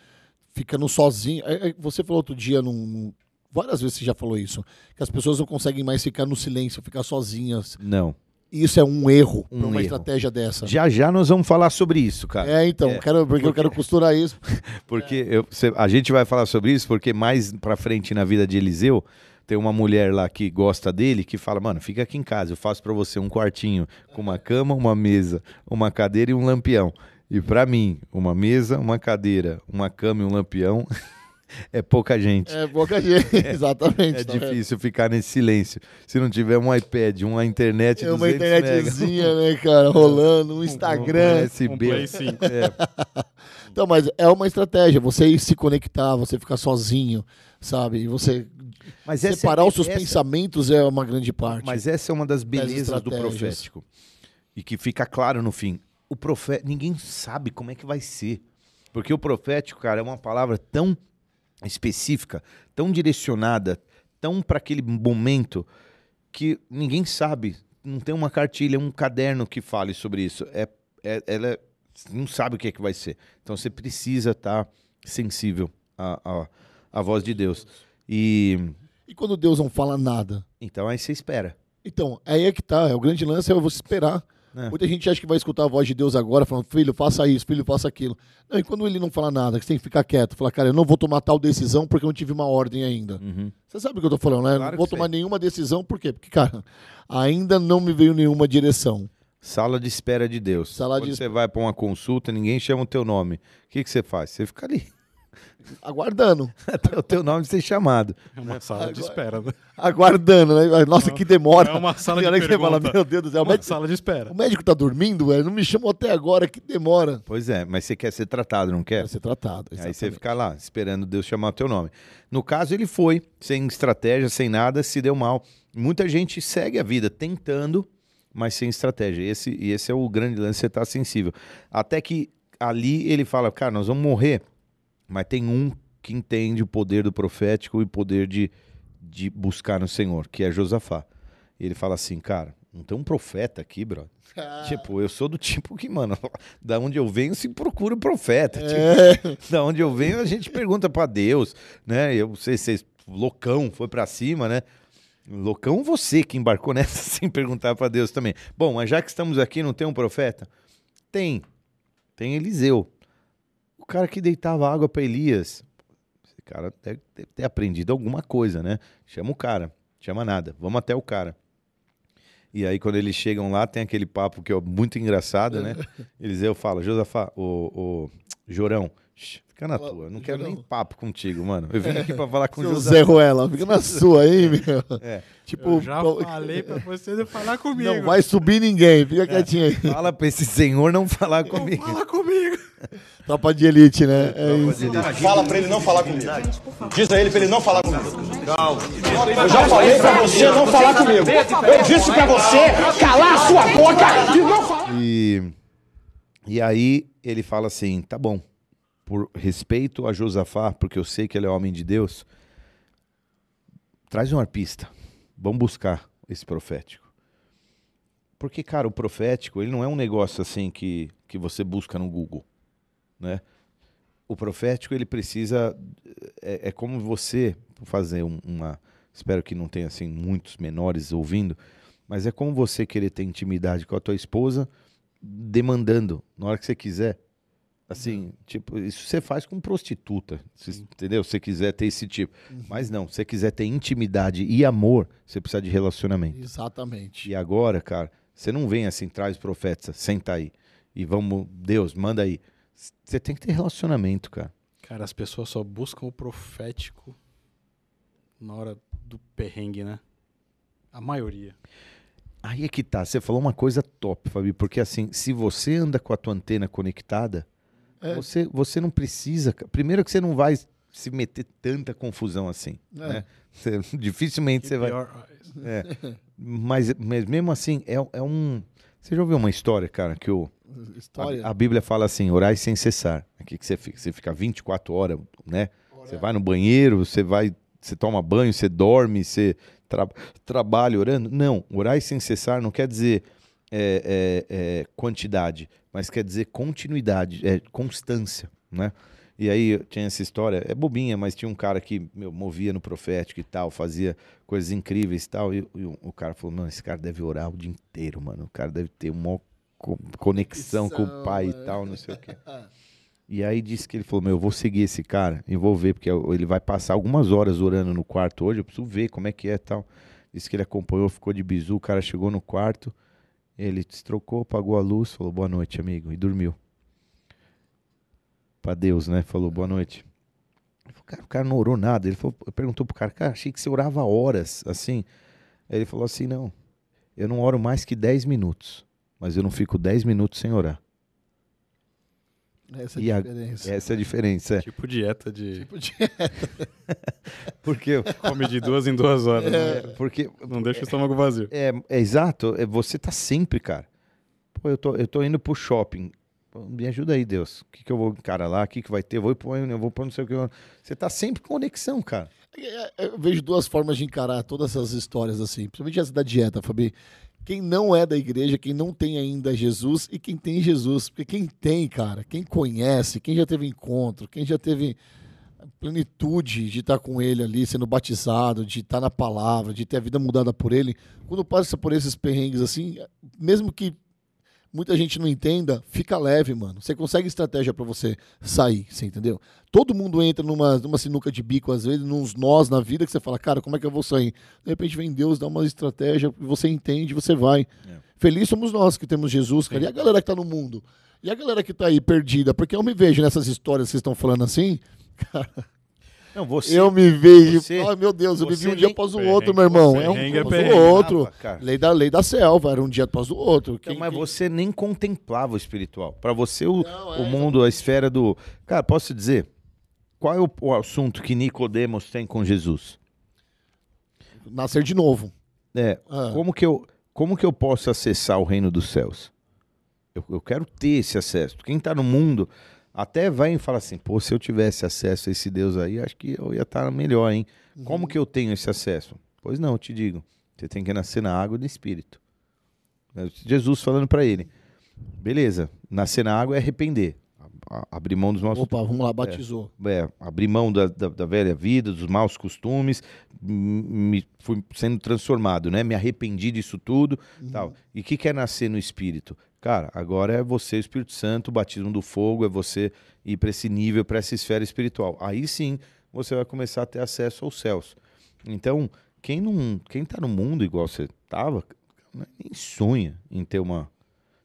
fica no sozinho. É- é- Você falou outro dia, num- várias vezes você já falou isso, que as pessoas não conseguem mais ficar no silêncio, ficar sozinhas. Não. Isso é um erro Um para uma erro. estratégia dessa. Já já nós vamos falar sobre isso, cara. É, então, É. Quero, porque eu quero costurar isso. Porque eu- cê- a gente vai falar sobre isso, porque mais pra frente na vida de Eliseu, tem uma mulher lá que gosta dele que fala: Mano, fica aqui em casa, eu faço pra você um quartinho com uma cama, uma mesa, uma cadeira e um lampião. E pra mim, uma mesa, uma cadeira, uma cama e um lampião é pouca gente. É pouca gente, exatamente. É tá vendo? difícil ficar nesse silêncio. Se não tiver um iPad, uma internet, É uma 200 mega, internetzinha, né, cara, rolando, um Instagram. um USB. Um Play 5. É, Então, mas é uma estratégia, você ir se conectar, você ficar sozinho, sabe? E você mas é- separar os seus essa- pensamentos é uma grande parte. Mas essa é uma das belezas do profético. E que fica claro no fim. O profeta, ninguém sabe como é que vai ser. Porque o profético, cara, é uma palavra tão específica, tão direcionada, tão para aquele momento que ninguém sabe. Não tem uma cartilha, um caderno que fale sobre isso. É, é- ela é- não sabe o que é que vai ser. Então você precisa estar sensível à, à, à voz de Deus. E E quando Deus não fala nada? então aí você espera. Então, aí é que tá. É, o grande lance é você esperar. É. Muita gente acha que vai escutar a voz de Deus agora, falando, filho, faça isso, filho, faça aquilo. Não, e quando ele não fala nada, que você tem que ficar quieto, falar, cara, eu não vou tomar tal decisão porque eu não tive uma ordem ainda. Uhum. Você sabe o que eu tô falando, né? Claro não vou tomar sei. nenhuma decisão, por quê? Porque, cara, ainda não me veio nenhuma direção. Sala de espera de Deus. Sala Quando de você vai para uma consulta, ninguém chama o teu nome. O que, que você faz? Você fica ali, Aguardando. até o teu nome ser chamado. É uma sala de espera. né? Aguardando, né? Nossa, que demora. É uma sala de que você fala, meu Deus do céu, o Uma médico, sala de espera. o médico tá dormindo, velho? Não me chamou até agora, que demora. Pois é, mas você quer ser tratado, não quer? Vai ser tratado. Aí você exatamente. fica lá, esperando Deus chamar o teu nome. No caso, ele foi, sem estratégia, sem nada, se deu mal. Muita gente segue a vida tentando, mas sem estratégia. Esse, e esse é o grande lance, você tá sensível. Até que ali ele fala, cara, nós vamos morrer, mas tem um que entende o poder do profético e o poder de, de buscar no Senhor, que é Josafá. E ele fala assim, cara, não tem um profeta aqui, brother. Ah. Tipo, eu sou do tipo que, mano, da onde eu venho se procura o profeta. Tipo, É, da onde eu venho, a gente pergunta pra Deus, né? Eu sei se loucão foi pra cima, né? Loucão você que embarcou nessa sem perguntar pra Deus também. Bom, mas já que estamos aqui, não tem um profeta? Tem. Tem Eliseu. O cara que deitava água pra Elias. Esse cara deve ter aprendido alguma coisa, né? Chama o cara. Chama nada. Vamos até o cara. E aí, quando eles chegam lá, tem aquele papo que é muito engraçado, né? Eliseu fala, Josafá, o, o Jorão, fica na tua. Não quero nem papo contigo, mano. Eu vim aqui pra falar com o Josafá. Zé Ruela, fica na sua aí, meu. É. Tipo, Eu já falei pra você não falar comigo. não vai subir ninguém, fica quietinho aí. Fala pra esse senhor não falar Não comigo. fala comigo. Tropa de elite, né? É Tropa isso. de elite. Fala pra ele não falar comigo. Diz a ele pra ele não falar comigo. Eu já falei pra você não falar comigo. Eu disse pra você calar a sua boca e não falar. E, e aí ele fala assim: tá bom, por respeito a Josafá, porque eu sei que ele é homem de Deus, traz um arpista. Vamos buscar esse profético. Porque, cara, o profético, ele não é um negócio assim que, que você busca no Google, né? O profético, ele precisa... É, é como você fazer um- uma... Espero que não tenha, assim, muitos menores ouvindo, mas é como você querer ter intimidade com a tua esposa demandando na hora que você quiser. Assim, tipo, isso você faz com prostituta, se- entendeu? Se você quiser ter esse tipo. Mas não, se você quiser ter intimidade e amor, você precisa de relacionamento. Exatamente. E agora, cara, você não vem assim, traz profeta, senta aí. E vamos, Deus, manda aí. Você tem que ter relacionamento, cara. Cara, as pessoas só buscam o profético na hora do perrengue, né? A maioria. Aí é que tá, você falou uma coisa top, Fabi, porque assim, se você anda com a tua antena conectada, É. você, você não precisa. Primeiro que você não vai se meter tanta confusão assim. É. Né? Você- dificilmente você vai. É. Mas, mas mesmo assim, é, é um. Você já ouviu uma história, cara, que o, História. A, a Bíblia fala assim, orai sem cessar. Aqui que você fica, você fica 24 horas, né? Você vai no banheiro, você vai, você toma banho, você dorme, você tra trabalha orando. Não, orai sem cessar não quer dizer é, é, é, quantidade, mas quer dizer continuidade, é constância, né? E aí tinha essa história, é bobinha, mas tinha um cara que meu, movia no profético e tal, fazia coisas incríveis e tal. E, e o, o cara falou: Mano, esse cara deve orar o dia inteiro, mano. O cara deve ter uma co- conexão com o pai e tal, não sei o quê. E aí disse que ele falou: Meu, eu vou seguir esse cara e vou ver, porque ele vai passar algumas horas orando no quarto hoje, eu preciso ver como é que é e tal. Disse que ele acompanhou, ficou de bizu, o cara chegou no quarto, ele se trocou, apagou a luz, falou boa noite, amigo, e dormiu. Pra Deus, né? Falou boa noite. Falou, cara, o cara não orou nada. Ele falou, perguntou pro cara, cara, achei que você orava horas, assim. Ele falou assim, não, eu não oro mais que 10 minutos, mas eu não fico 10 minutos sem orar. Essa é a a- diferença. Essa é a diferença. é. Tipo dieta de. Tipo de- Porque, Come de duas em duas horas. né? porque Não deixa o estômago vazio. É, é exato, é, você tá sempre, cara. Pô, eu tô, eu tô indo pro shopping. Pô, me ajuda aí, Deus. O que, que eu vou encarar lá? O que, que vai ter? Eu vou pôr, eu vou pôr não sei o que. Você tá sempre com conexão, cara. É, Eu vejo duas formas de encarar todas essas histórias assim, principalmente essa da dieta, Fabi. Quem não é da igreja, quem não tem ainda Jesus e quem tem Jesus. Porque quem tem, cara, quem conhece, quem já teve encontro, quem já teve plenitude de estar com ele ali, sendo batizado, de estar na palavra, de ter a vida mudada por ele, quando passa por esses perrengues assim, mesmo que muita gente não entenda, fica leve, mano. Você consegue estratégia pra você sair, você entendeu? Todo mundo entra numa, numa sinuca de bico, às vezes, nos nós na vida, que você fala, cara, como é que eu vou sair? De repente vem Deus, dá uma estratégia, você entende, você vai. É. Feliz somos nós que temos Jesus, cara. E a galera que tá no mundo? E a galera que tá aí perdida? Porque eu me vejo nessas histórias que vocês estão falando assim, Não, você. eu me vejo. você- Ai, meu Deus, eu vivi você um dia após o outro, meu irmão. É um perrengue é após o outro. Cara. Lei da, lei da selva, era um dia após o outro. Quem- mas quem- você nem contemplava o espiritual. Pra você, o, Não, é, o mundo, a esfera do. Cara, posso dizer? Qual é o, o assunto que Nicodemos tem com Jesus? Nascer de novo. É, Ah. como, que eu, como que eu posso acessar o reino dos céus? Eu, eu quero ter esse acesso. Quem está no mundo até vai e fala assim: pô, se eu tivesse acesso a esse Deus aí, acho que eu ia estar melhor, hein? Como que eu tenho esse acesso? Pois não, eu te digo: você tem que nascer na água e no espírito. É Jesus falando para ele: beleza, nascer na água é arrepender, abrir mão dos nossos Opa, vamos lá, batizou. é, abrir mão da, da, da velha vida, dos maus costumes, me fui sendo transformado, né? Me arrependi disso tudo, tal. E o que, que é nascer no Espírito? Cara, agora é você, o Espírito Santo, o batismo do fogo, é você ir para esse nível, para essa esfera espiritual. Aí sim você vai começar a ter acesso aos céus. Então, quem não, quem tá no mundo igual você tava, nem sonha em ter uma,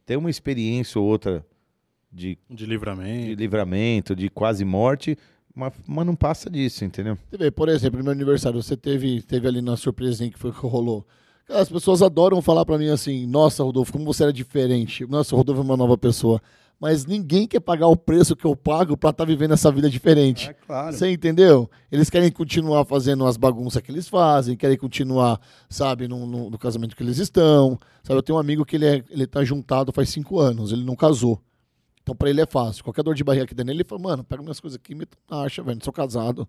ter uma experiência ou outra de De de livramento. livramento, de quase morte, mas, mas não passa disso, entendeu? Você vê, por exemplo, no meu aniversário, você teve, teve ali na surpresinha que foi que rolou. As pessoas adoram falar pra mim assim: Nossa, Rodolfo, como você era diferente. Nossa, o Rodolfo é uma nova pessoa. Mas ninguém quer pagar o preço que eu pago pra estar vivendo essa vida diferente. claro. Você entendeu? Eles querem continuar fazendo as bagunças que eles fazem, querem continuar, sabe, no, no- no casamento que eles estão. Sabe, eu tenho um amigo que ele, é, ele tá juntado faz cinco anos, ele não casou. Então pra ele é fácil. Qualquer dor de barriga que der nele, ele fala, mano, pega minhas coisas aqui e me acha, velho, não sou casado.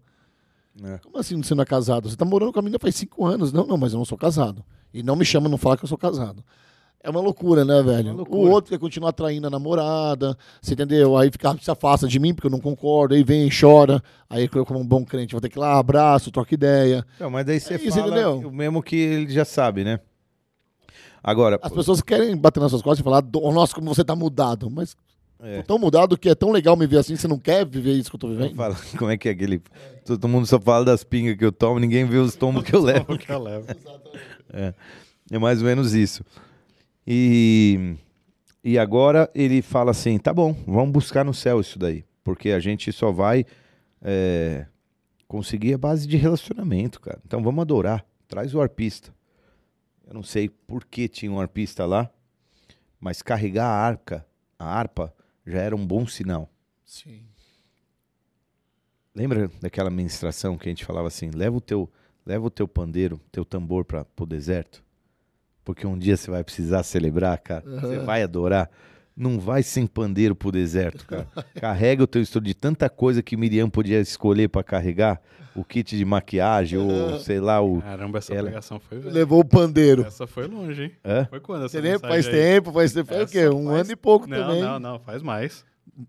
É. Como assim você não é casado? Você tá morando com a menina faz cinco anos. Não, não, mas eu não sou casado. E não me chama, não fala que eu sou casado. É uma loucura, né, velho? loucura. O outro quer continuar traindo a namorada, você entendeu? Aí fica, se afasta de mim porque eu não concordo, aí vem, chora. Aí eu, como um bom crente, vou ter que ir lá, abraço, troca ideia. Não, mas daí você É fala entendeu? o mesmo que ele já sabe, né? Agora, As pessoas querem bater nas suas costas e falar, "Do- nossa, como você tá mudado. Mas É. tô tão mudado que é tão legal me ver assim, você não quer viver isso que eu tô vivendo? fala, como é que é aquele. Todo mundo só fala das pingas que eu tomo, ninguém vê os tombos que eu levo. que eu levo. É mais ou menos isso. E, e agora ele fala assim: tá bom, vamos buscar no céu isso daí. Porque a gente só vai é, conseguir a base de relacionamento, cara. Então vamos adorar. Traz o arpista. Eu não sei por que tinha um arpista lá, mas carregar a arca, a harpa, já era um bom sinal. Sim. Lembra daquela ministração que a gente falava assim: leva o teu, leva o teu pandeiro, teu tambor para o deserto, porque um dia você vai precisar celebrar, cara. Você vai adorar. Não vai sem pandeiro pro deserto, cara. Carrega o teu estudo de tanta coisa que Miriam podia escolher pra carregar. O kit de maquiagem, ou sei lá, o. Caramba, essa Ela- foi velha. Levou o pandeiro. Essa foi longe, hein? Hã? Foi quando essa mensagem Faz aí? tempo, faz tempo. Faz o quê? Um faz- ano e pouco não, também. Não, não, faz mais.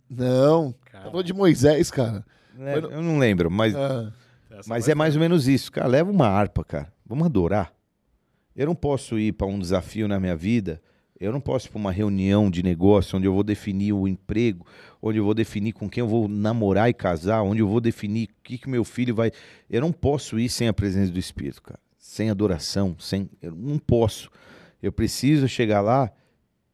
Não. Tá falando de Moisés, cara. É, eu não lembro, mas, Ah, mas é mais ou menos isso. Cara, leva uma harpa, cara. Vamos adorar. Eu não posso ir para um desafio na minha vida. Eu não posso ir para uma reunião de negócio onde eu vou definir o emprego, onde eu vou definir com quem eu vou namorar e casar, onde eu vou definir o que, que meu filho vai. Eu não posso ir sem a presença do Espírito, cara. Sem adoração, sem. Eu não posso. Eu preciso chegar lá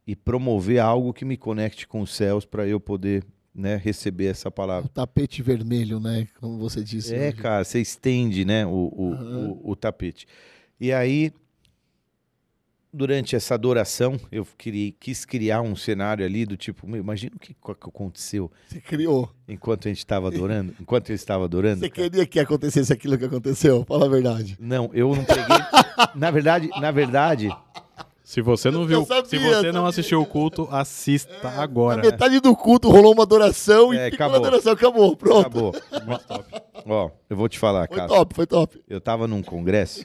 e promover algo que me conecte com os céus para eu poder né, receber essa palavra. o tapete vermelho, né? Como você disse. É, hoje. cara, você estende, né, o, o, Aham. o, o tapete. E aí, durante essa adoração, eu queria, quis criar um cenário ali do tipo, meu, imagina o que, que aconteceu Você criou. enquanto a gente estava adorando, enquanto eu estava adorando. Você cara. queria que acontecesse aquilo que aconteceu? Fala a verdade. Não, eu não peguei. na verdade, na verdade, Se você não viu, sabia, se você não assistiu o culto, assista agora. Na metade do culto rolou uma adoração É, e ficou acabou. na adoração. Acabou, pronto. acabou. Muito top. Ó, eu vou te falar, Foi cara. top, foi top. Eu tava num congresso,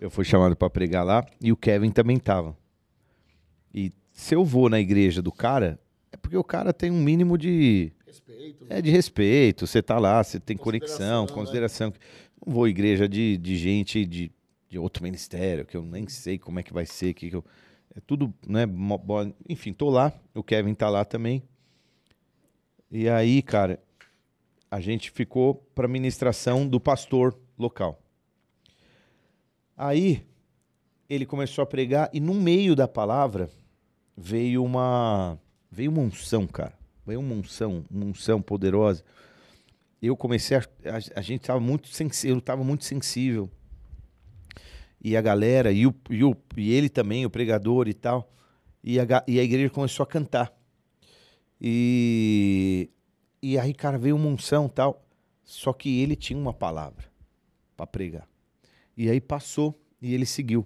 eu fui chamado para pregar lá e o Kevin também tava. E se eu vou na igreja do cara, é porque o cara tem um mínimo de Respeito. é de respeito, você tá lá, você tem Consideração, conexão, né? consideração. Não vou à igreja de, de gente de, de outro ministério, que eu nem sei como é que vai ser, que, que eu, é tudo, né, enfim, tô lá, o Kevin tá lá também. E aí, cara, a gente ficou para ministração do pastor local. Aí ele começou a pregar e no meio da palavra veio uma veio uma unção, cara. Veio uma unção, uma unção poderosa. Eu comecei a a, a gente tava muito sensível, eu tava muito sensível. E a galera e, o, e, o, e ele também, o pregador e tal. E a, e a igreja começou a cantar. E e aí, cara, veio uma unção tal. Só que ele tinha uma palavra para pregar. E aí passou e ele seguiu.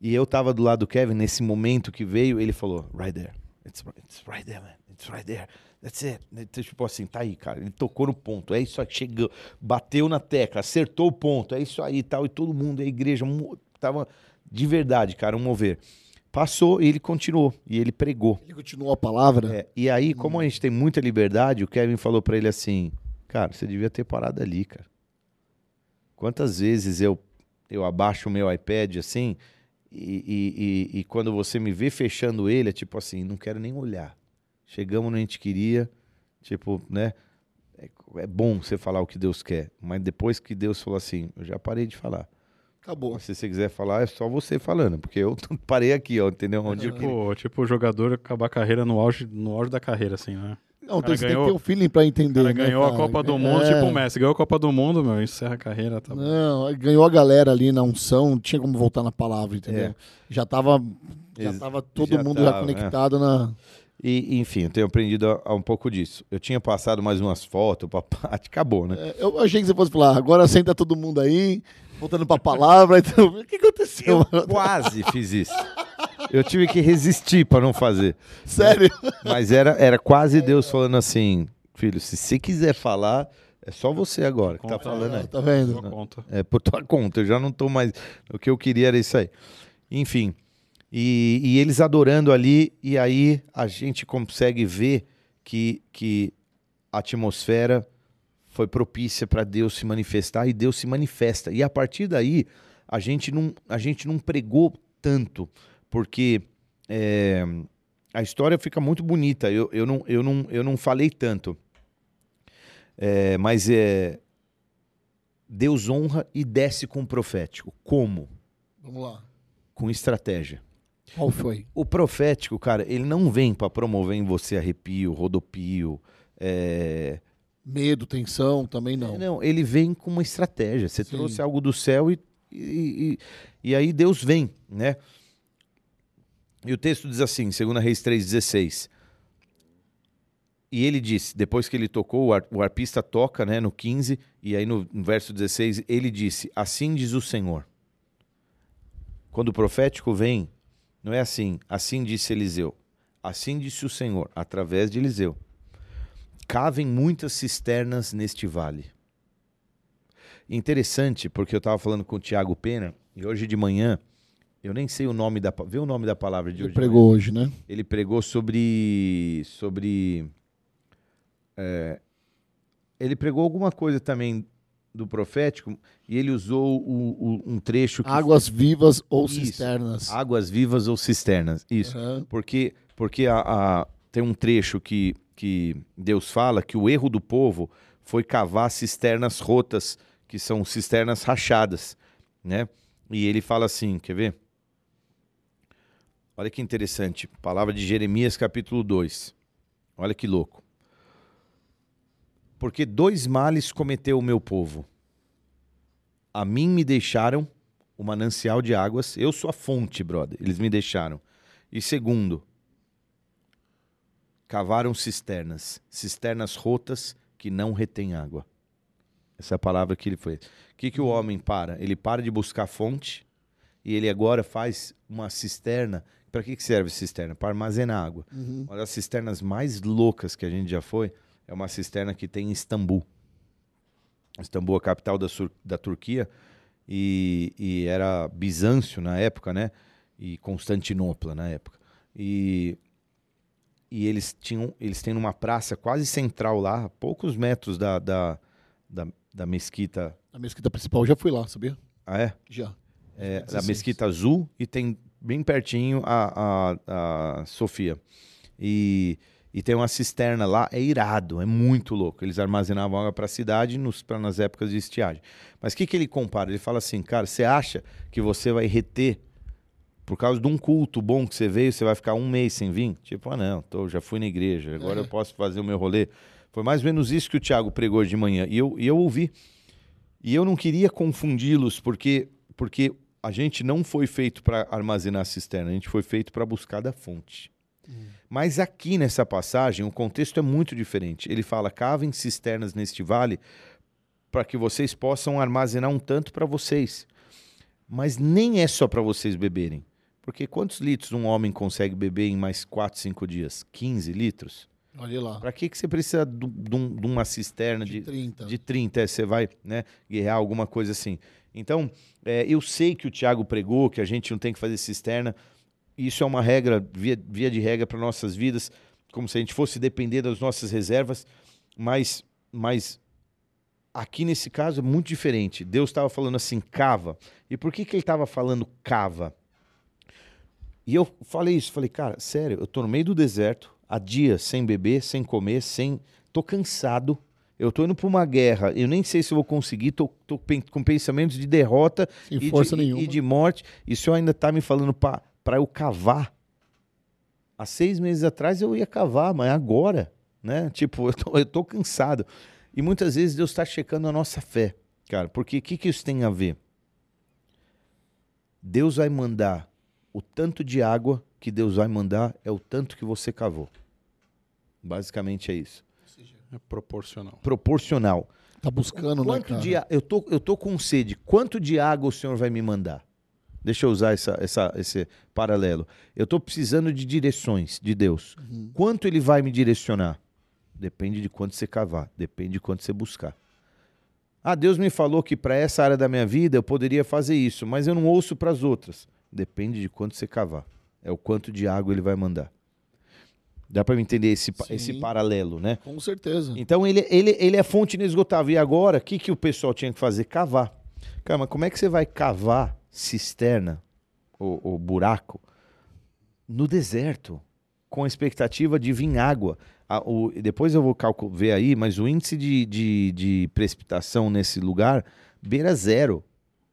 E eu tava do lado do Kevin nesse momento que veio, ele falou, right there. It's, it's right there, man. It's right there. That's it. Então, Tipo assim, tá aí, cara. Ele tocou no ponto. É isso aí, chegou. Bateu na tecla, acertou o ponto. É isso aí e tal. E todo mundo, a igreja, tava de verdade, cara, um mover. Passou e ele continuou. E ele pregou. Ele continuou a palavra. É, e aí, como a gente tem muita liberdade, o Kevin falou pra ele assim: Cara, você devia ter parado ali, cara. Quantas vezes eu, eu abaixo o meu iPad assim, e, e, e, e quando você me vê fechando ele, é tipo assim: Não quero nem olhar. Chegamos onde a gente queria, tipo, né? É, é bom você falar o que Deus quer, mas depois que Deus falou assim: Eu já parei de falar. Acabou. Se você quiser falar, é só você falando, porque eu parei aqui, ó, entendeu? Onde eu queria. Tipo, tipo o jogador acabar a carreira no auge, no auge da carreira, assim, né? Não, cara então você ganhou- tem que ter um feeling pra O entender. cara né, ganhou a cara? Copa do Mundo, É. tipo o Messi. Ganhou a Copa do Mundo, meu, encerra a carreira, tá bom. Não, ganhou a galera ali na unção, não tinha como voltar na palavra, entendeu? É. Já tava, já tava todo já mundo já tava, é. conectado na. E, enfim, eu tenho aprendido a, a um pouco disso. Eu tinha passado mais umas fotos pra Paty, acabou, né? É, Eu achei que você fosse falar, agora senta todo mundo aí, voltando pra palavra. Então, o que aconteceu? Eu quase fiz isso. Eu tive que resistir pra não fazer. Sério? Mas era, era quase Deus falando assim: Filho, se você quiser falar, é só você agora que tá falando aí. Tá vendo? É por tua conta, eu já não tô mais. O que eu queria era isso aí. Enfim. E, e eles adorando ali, e aí a gente consegue ver que, que a atmosfera foi propícia para Deus se manifestar e Deus se manifesta. E a partir daí, a gente não, a gente não pregou tanto, porque é, a história fica muito bonita. Eu, eu, não, eu, não, eu não falei tanto. É, mas é, Deus honra e desce com o profético. Como? Vamos lá. Com estratégia. Qual foi? O profético, cara, ele não vem para promover em você arrepio, rodopio. é, Medo, tensão, também não. Não, ele vem com uma estratégia. Você Sim. trouxe algo do céu e, e, e, e aí Deus vem, né? E o texto diz assim, 2 Reis 3,16. E ele disse, depois que ele tocou, o, ar- o arpista toca né, no 15, e aí no, no verso 16, ele disse: Assim diz o Senhor. Quando o profético vem, não é assim, assim disse Eliseu. Assim disse o Senhor, através de Eliseu: Cavem muitas cisternas neste vale. Interessante, porque eu estava falando com o Tiago Pena, e hoje de manhã, eu nem sei o nome da. Vê o nome da palavra de Ele hoje. pregou hoje, né? Ele pregou sobre. sobre. é, ele pregou alguma coisa também do profético, e ele usou o- o- um trecho que. Águas vivas ou Isso. cisternas. Águas vivas ou cisternas. Isso. Aham. Porque, porque a, a- tem um trecho que, que Deus fala que o erro do povo foi cavar cisternas rotas, que são cisternas rachadas, né? E ele fala assim, quer ver? Olha que interessante, palavra de Jeremias capítulo 2. Olha que louco. Porque dois males cometeu o meu povo. A mim me deixaram o manancial de águas, eu sou a fonte, brother. Eles me deixaram. E segundo, cavaram cisternas, cisternas rotas que não retêm água. Essa é a palavra que ele fez. O que, que o homem para? Ele para de buscar fonte e ele agora faz uma cisterna. Para que, que serve cisterna? Para armazenar água. Uhum. Uma das cisternas mais loucas que a gente já foi é uma cisterna que tem em Istambul. Istambul, a capital da, Sur- da Turquia, e, e era Bizâncio na época, né? E Constantinopla na época. E, e eles tinham, eles têm uma praça quase central lá, a poucos metros da, da, da, da mesquita. A mesquita principal já fui lá, sabia? Ah, é? Já. É, 16. Mesquita Azul e tem bem pertinho a, a, a Sofia. E, e tem uma cisterna lá, é irado, é muito louco. Eles armazenavam água para a cidade nos, pra, nas épocas de estiagem. Mas o que, que ele compara? Ele fala assim, cara, você acha que você vai reter por causa de um culto bom que você veio, você vai ficar um mês sem vir? Tipo, ah, não, tô, já fui na igreja, agora eu posso fazer o meu rolê. Foi mais ou menos isso que o Tiago pregou hoje de manhã. E eu, e eu ouvi. E eu não queria confundi-los, porque, porque a gente não foi feito para armazenar cisterna, a gente foi feito para buscar da fonte. Mas aqui nessa passagem, o contexto é muito diferente. Ele fala: cavem cisternas neste vale para que vocês possam armazenar um tanto para vocês. Mas nem é só para vocês beberem. Porque quantos litros um homem consegue beber em mais 4, 5 dias? 15 litros? Olha lá. Para que, que você precisa de um- de uma cisterna De de, 30. de 30, é, você vai né, guerrear alguma coisa assim. Então, é, eu sei que o Tiago pregou que a gente não tem que fazer cisterna. Isso é uma regra, via, via de regra para nossas vidas, como se a gente fosse depender das nossas reservas, mas, mas aqui nesse caso é muito diferente. Deus estava falando assim, cava. E por que, que ele estava falando cava? E eu falei isso, falei, cara, sério, eu tô no meio do deserto, há dias sem beber, sem comer, sem. tô cansado. Eu tô indo para uma guerra, eu nem sei se vou conseguir, tô, tô com pensamentos de derrota e, de, e de morte. E o senhor ainda tá me falando para eu cavar. Há seis meses atrás eu ia cavar, mas agora, né? Tipo, eu tô, eu tô cansado. E muitas vezes Deus está checando a nossa fé, cara. Porque o que, que isso tem a ver? Deus vai mandar o tanto de água que Deus vai mandar é o tanto que você cavou. Basicamente é isso. É proporcional. Proporcional. Tá buscando, né, Quanto cara? de eu tô eu tô com sede. Quanto de água o Senhor vai me mandar? Deixa eu usar essa, essa, esse paralelo. Eu estou precisando de direções de Deus. Uhum. Quanto ele vai me direcionar? Depende de quanto você cavar, depende de quanto você buscar. Ah, Deus me falou que para essa área da minha vida eu poderia fazer isso, mas eu não ouço para as outras. Depende de quanto você cavar. É o quanto de água ele vai mandar. Dá para entender esse, Sim. esse paralelo, né? Com certeza. Então ele, ele, ele é fonte inesgotável. E agora, o que, que o pessoal tinha que fazer? Cavar. Cara, mas como é que você vai cavar cisterna ou, ou buraco no deserto com a expectativa de vir água? A- o- depois eu vou ver aí, mas o índice de, de, de precipitação nesse lugar beira zero.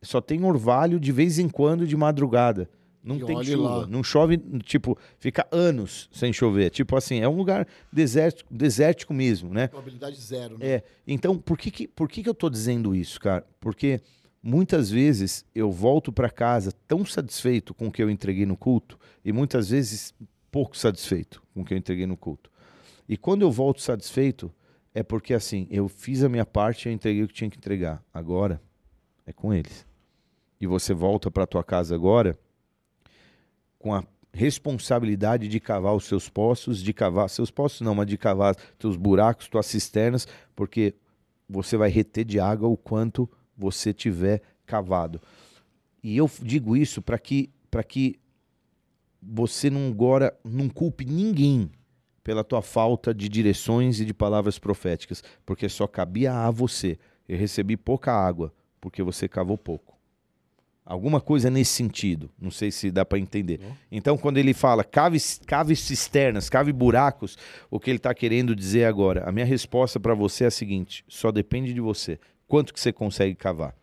Só tem orvalho de vez em quando de madrugada. Não E tem chuva. lá. Não chove, tipo, fica anos sem chover. Tipo assim, é um lugar desértico, desértico mesmo, né? Probabilidade zero, né? É, então, por que, que, por que, que eu tô dizendo isso, cara? Porque muitas vezes eu volto para casa tão satisfeito com o que eu entreguei no culto e muitas vezes pouco satisfeito com o que eu entreguei no culto. E quando eu volto satisfeito, é porque assim, eu fiz a minha parte e eu entreguei o que tinha que entregar. Agora é com eles. E você volta para tua casa agora com a, responsabilidade de cavar os seus poços, de cavar seus poços não, mas de cavar teus buracos, tuas cisternas, porque você vai reter de água o quanto você tiver cavado. E eu digo isso para que para que você não agora não culpe ninguém pela tua falta de direções e de palavras proféticas, porque só cabia a você. Eu recebi pouca água porque você cavou pouco. Alguma coisa nesse sentido. Não sei se dá para entender. Então, quando ele fala cave, cave cisternas, cave buracos, o que ele está querendo dizer agora? A minha resposta para você é a seguinte: só depende de você. Quanto que você consegue cavar?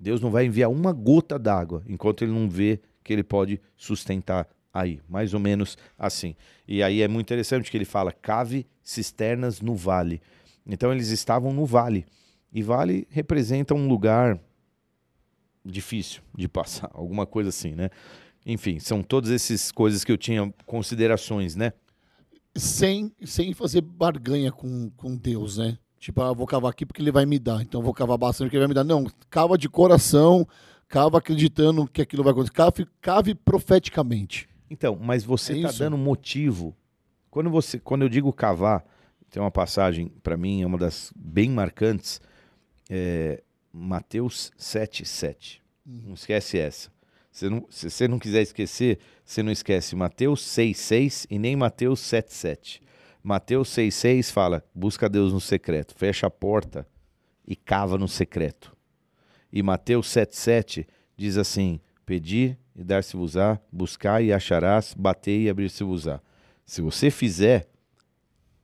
Deus não vai enviar uma gota d'água enquanto ele não vê que ele pode sustentar aí. Mais ou menos assim. E aí é muito interessante que ele fala cave cisternas no vale. Então, eles estavam no vale. E vale representa um lugar difícil de passar, alguma coisa assim, né? Enfim, são todas essas coisas que eu tinha considerações, né? Sem, sem fazer barganha com, com Deus, né? Tipo, ah, vou cavar aqui porque ele vai me dar, então vou cavar bastante porque ele vai me dar. Não, cava de coração, cava acreditando que aquilo vai acontecer. Cave, cave profeticamente. Então, mas você É está isso. dando motivo. Quando você, quando eu digo cavar, tem uma passagem para mim é uma das bem marcantes, é Mateus 7:7. Não esquece essa. Se, não, se você não quiser esquecer, você não esquece Mateus 6:6 e nem Mateus 7:7. Mateus 6:6 fala: busca Deus no secreto, fecha a porta e cava no secreto. E Mateus 7,7 diz assim: Pedi e dar-se-vos-á, buscar e acharás, bater e abrir-se-vos-á. Se você fizer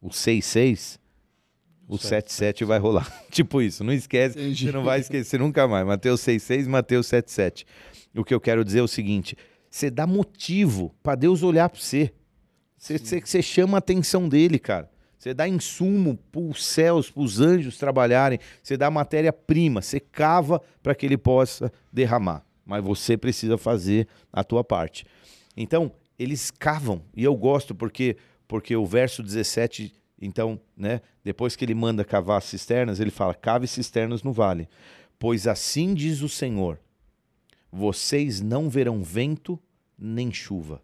o 6,6, o 7,7 vai rolar. tipo isso, não esquece, Entendi. você não vai esquecer nunca mais. Mateus 6,6 Mateus 7,7. O que eu quero dizer é o seguinte: você dá motivo para Deus olhar para você. Você, chama a atenção dele, cara. Você dá insumo para os céus, para os anjos trabalharem. Você dá matéria-prima. Você cava para que ele possa derramar. Mas você precisa fazer a tua parte. Então, eles cavam. E eu gosto porque, porque o verso 17, então, né? Depois que ele manda cavar as cisternas, ele fala: cave cisternas no vale. Pois assim diz o Senhor: vocês não verão vento nem chuva.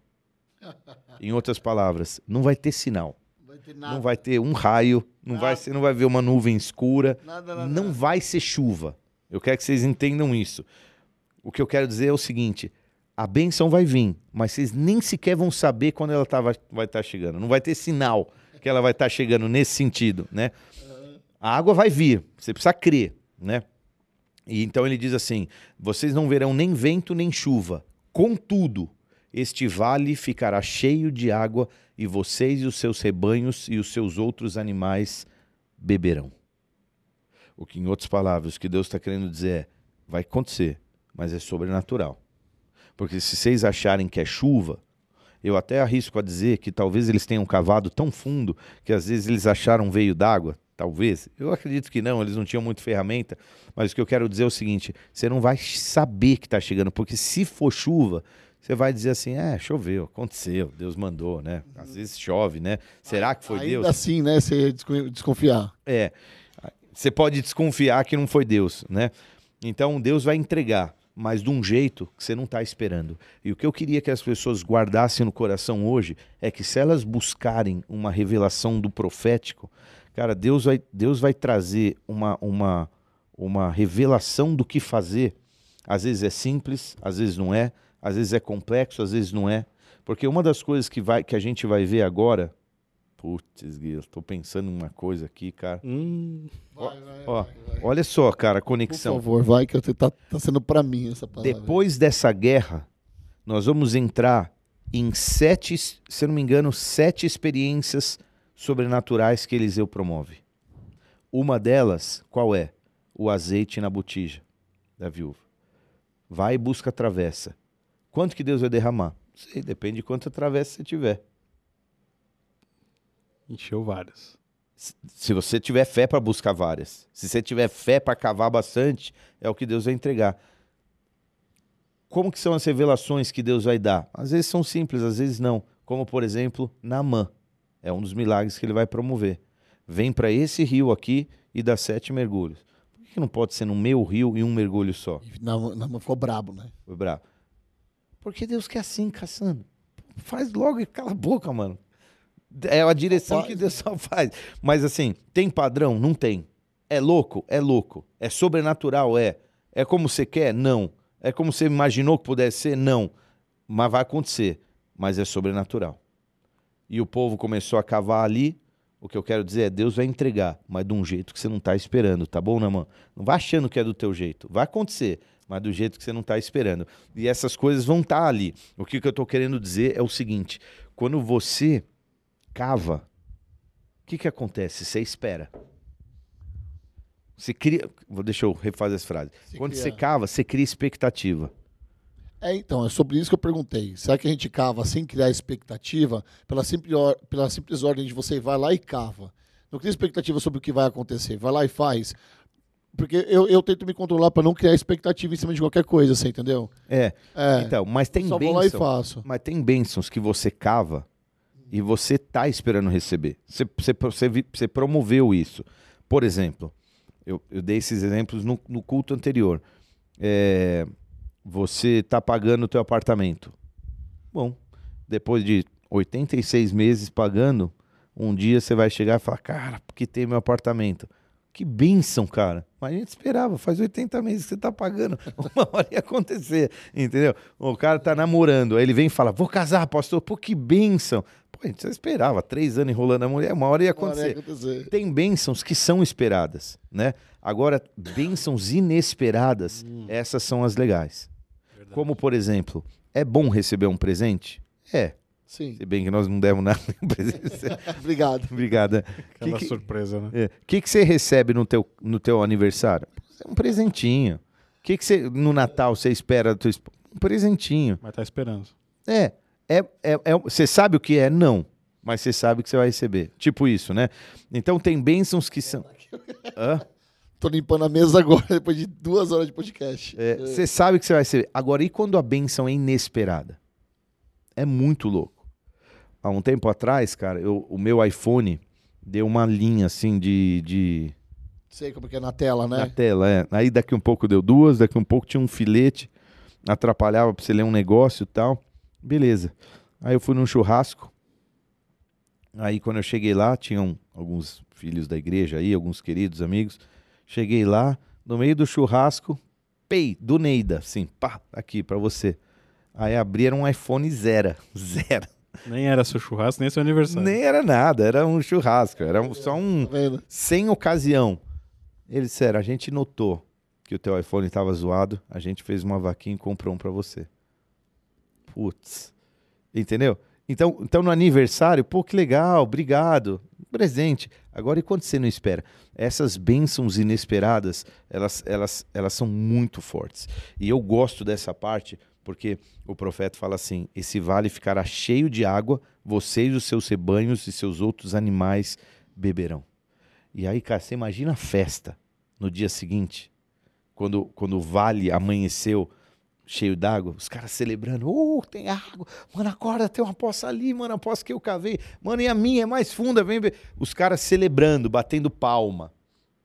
Em outras palavras, não vai ter sinal. Vai ter Não vai ter um raio, não vai, você não vai ver uma nuvem escura, Nada, nada, não vai ser chuva. Eu quero que vocês entendam isso. O que eu quero dizer é o seguinte: a benção vai vir, mas vocês nem sequer vão saber quando ela tá, vai estar chegando. Não vai ter sinal que ela vai estar chegando nesse sentido, né? A água vai vir, você precisa crer, né? E então ele diz assim: vocês não verão nem vento nem chuva. Contudo, este vale ficará cheio de água e vocês e os seus rebanhos e os seus outros animais beberão. O que, em outras palavras, o que Deus está querendo dizer é: vai acontecer, mas é sobrenatural. Porque se vocês acharem que é chuva, eu até arrisco a dizer que talvez eles tenham cavado tão fundo que às vezes eles acharam veio d'água. Talvez. Eu acredito que não, eles não tinham muita ferramenta. Mas o que eu quero dizer é o seguinte: você não vai saber que está chegando, porque se for chuva, você vai dizer assim: é, choveu, aconteceu, Deus mandou, né? Às vezes chove, né? Será que foi Ainda Deus? assim, né? Você desco- desconfiar. É. Você pode desconfiar que não foi Deus, né? Então Deus vai entregar, mas de um jeito que você não está esperando. E o que eu queria que as pessoas guardassem no coração hoje é que se elas buscarem uma revelação do profético, cara, Deus vai, Deus vai trazer uma, uma, uma revelação do que fazer. Às vezes é simples, às vezes não é, às vezes é complexo, às vezes não é. Porque uma das coisas que, vai, que a gente vai ver agora. Putz, Gui, eu tô pensando em uma coisa aqui, cara. Hum, Vai, vai, Ó, vai, vai. olha só, cara, a Por conexão. favor, vai, que eu te- tá, tá sendo pra mim essa palavra. Depois dessa guerra, nós vamos entrar em sete, se eu não me engano, sete experiências sobrenaturais que Eliseu promove. Uma delas, qual é? O azeite na botija da viúva. Vai e busca a travessa. Quanto que Deus vai derramar? Não sei, depende de quanta travessa você tiver. encheu várias. Se- Se você tiver fé para buscar várias, se você tiver fé para cavar bastante, é o que Deus vai entregar. Como que são as revelações que Deus vai dar? Às vezes são simples, às vezes não. Como, por exemplo, Naamã. É um dos milagres que ele vai promover. Vem para esse rio aqui e dá sete mergulhos. Por que não pode ser no meu rio e um mergulho só? Não, não, ficou brabo, né? Foi bravo. Porque Deus quer assim, caçando. Faz logo e cala a boca, mano. É a direção que Deus só faz. Mas assim, tem padrão? Não tem. É louco? É louco. É sobrenatural? É. É como você quer? Não. É como você imaginou que pudesse ser? Não. Mas vai acontecer. Mas é sobrenatural. E o povo começou a cavar ali. O que eu quero dizer é, Deus vai entregar, mas de um jeito que você não tá esperando, tá bom, Namã? Não vai achando que é do teu jeito. Vai acontecer, mas do jeito que você não tá esperando. E essas coisas vão estar ali. O que, que eu tô querendo dizer é o seguinte: quando você cava, o que, que acontece? Você espera. Você cria. Vou, deixa eu refazer essa frase. Você quando você cava, você cria expectativa. É, então, é sobre isso que eu perguntei. Será que a gente cava sem criar expectativa? Pela simples, or- pela simples ordem de você vai lá e cava. Não cria expectativa sobre o que vai acontecer. Vai lá e faz. Porque eu, eu tento me controlar para não criar expectativa em cima de qualquer coisa, você entendeu? É. É. Então, mas tem só vou lá e bênção. faço. Mas tem bênçãos que você cava e você tá esperando receber. Você, você, você, você promoveu isso. Por exemplo, eu, eu dei esses exemplos no, no culto anterior. É, você tá pagando o teu apartamento. Bom, depois de 86 meses pagando, um dia você vai chegar e falar, cara, porque tem meu apartamento. Que bênção, cara. Mas a gente esperava, faz 80 meses que você tá pagando. Uma hora ia acontecer, entendeu? O cara tá namorando, aí ele vem e fala, vou casar, pastor. Pô, que bênção. Pô, a gente já esperava, três anos enrolando a mulher, uma hora ia Uma hora ia acontecer. acontecer. Tem bênçãos que são esperadas, né? Agora, bênçãos inesperadas, essas são as legais. Como, por exemplo, é bom receber um presente? É. Sim. Se bem que nós não demos nada em presente. Obrigado. Obrigada. Aquela que- surpresa, né? O que, que você recebe no teu, no teu aniversário? Um presentinho. O que, que você, no Natal você espera do teu esp- Um presentinho. Mas tá esperando. É, é, é, é- Você sabe o que é? Não. Mas você sabe que você vai receber. Tipo isso, né? Então tem bênçãos que são. Hã? Tô limpando a mesa agora, depois de duas horas de podcast. É, Você sabe que você vai receber. Agora, e quando a bênção é inesperada? É muito louco. Há um tempo atrás, cara, eu- o meu iPhone deu uma linha assim de- de, Sei como que é na tela, na né? tela, é. Aí daqui um pouco deu duas, daqui um pouco tinha um filete, atrapalhava pra você ler um negócio e tal. Beleza. Aí eu fui num churrasco. Aí quando eu cheguei lá, tinham alguns filhos da igreja aí, alguns queridos amigos. Cheguei lá, no meio do churrasco, pei, do Neida, assim, pá, aqui pra você. Aí abriram um iPhone zero, zero. Nem era seu churrasco, nem seu aniversário. Nem era nada, era um churrasco, era um- só um, Tá sem ocasião. Eles disseram, a gente notou que o teu iPhone estava zoado, a gente fez uma vaquinha e comprou um para você. Putz. Entendeu? Então, então no aniversário, pô, que legal, obrigado. Presente. Agora, e quando você não espera? Essas bênçãos inesperadas, elas, elas, elas são muito fortes. E eu gosto dessa parte porque o profeta fala assim: esse vale ficará cheio de água, vocês, os seus rebanhos e seus outros animais beberão. E aí, cara, você imagina a festa no dia seguinte, quando, quando o vale amanheceu cheio d'água, os caras celebrando, oh, tem água, mano, acorda, tem uma poça ali, mano, a poça que eu cavei, mano, e a minha é mais funda, vem ver. Os caras celebrando, batendo palma.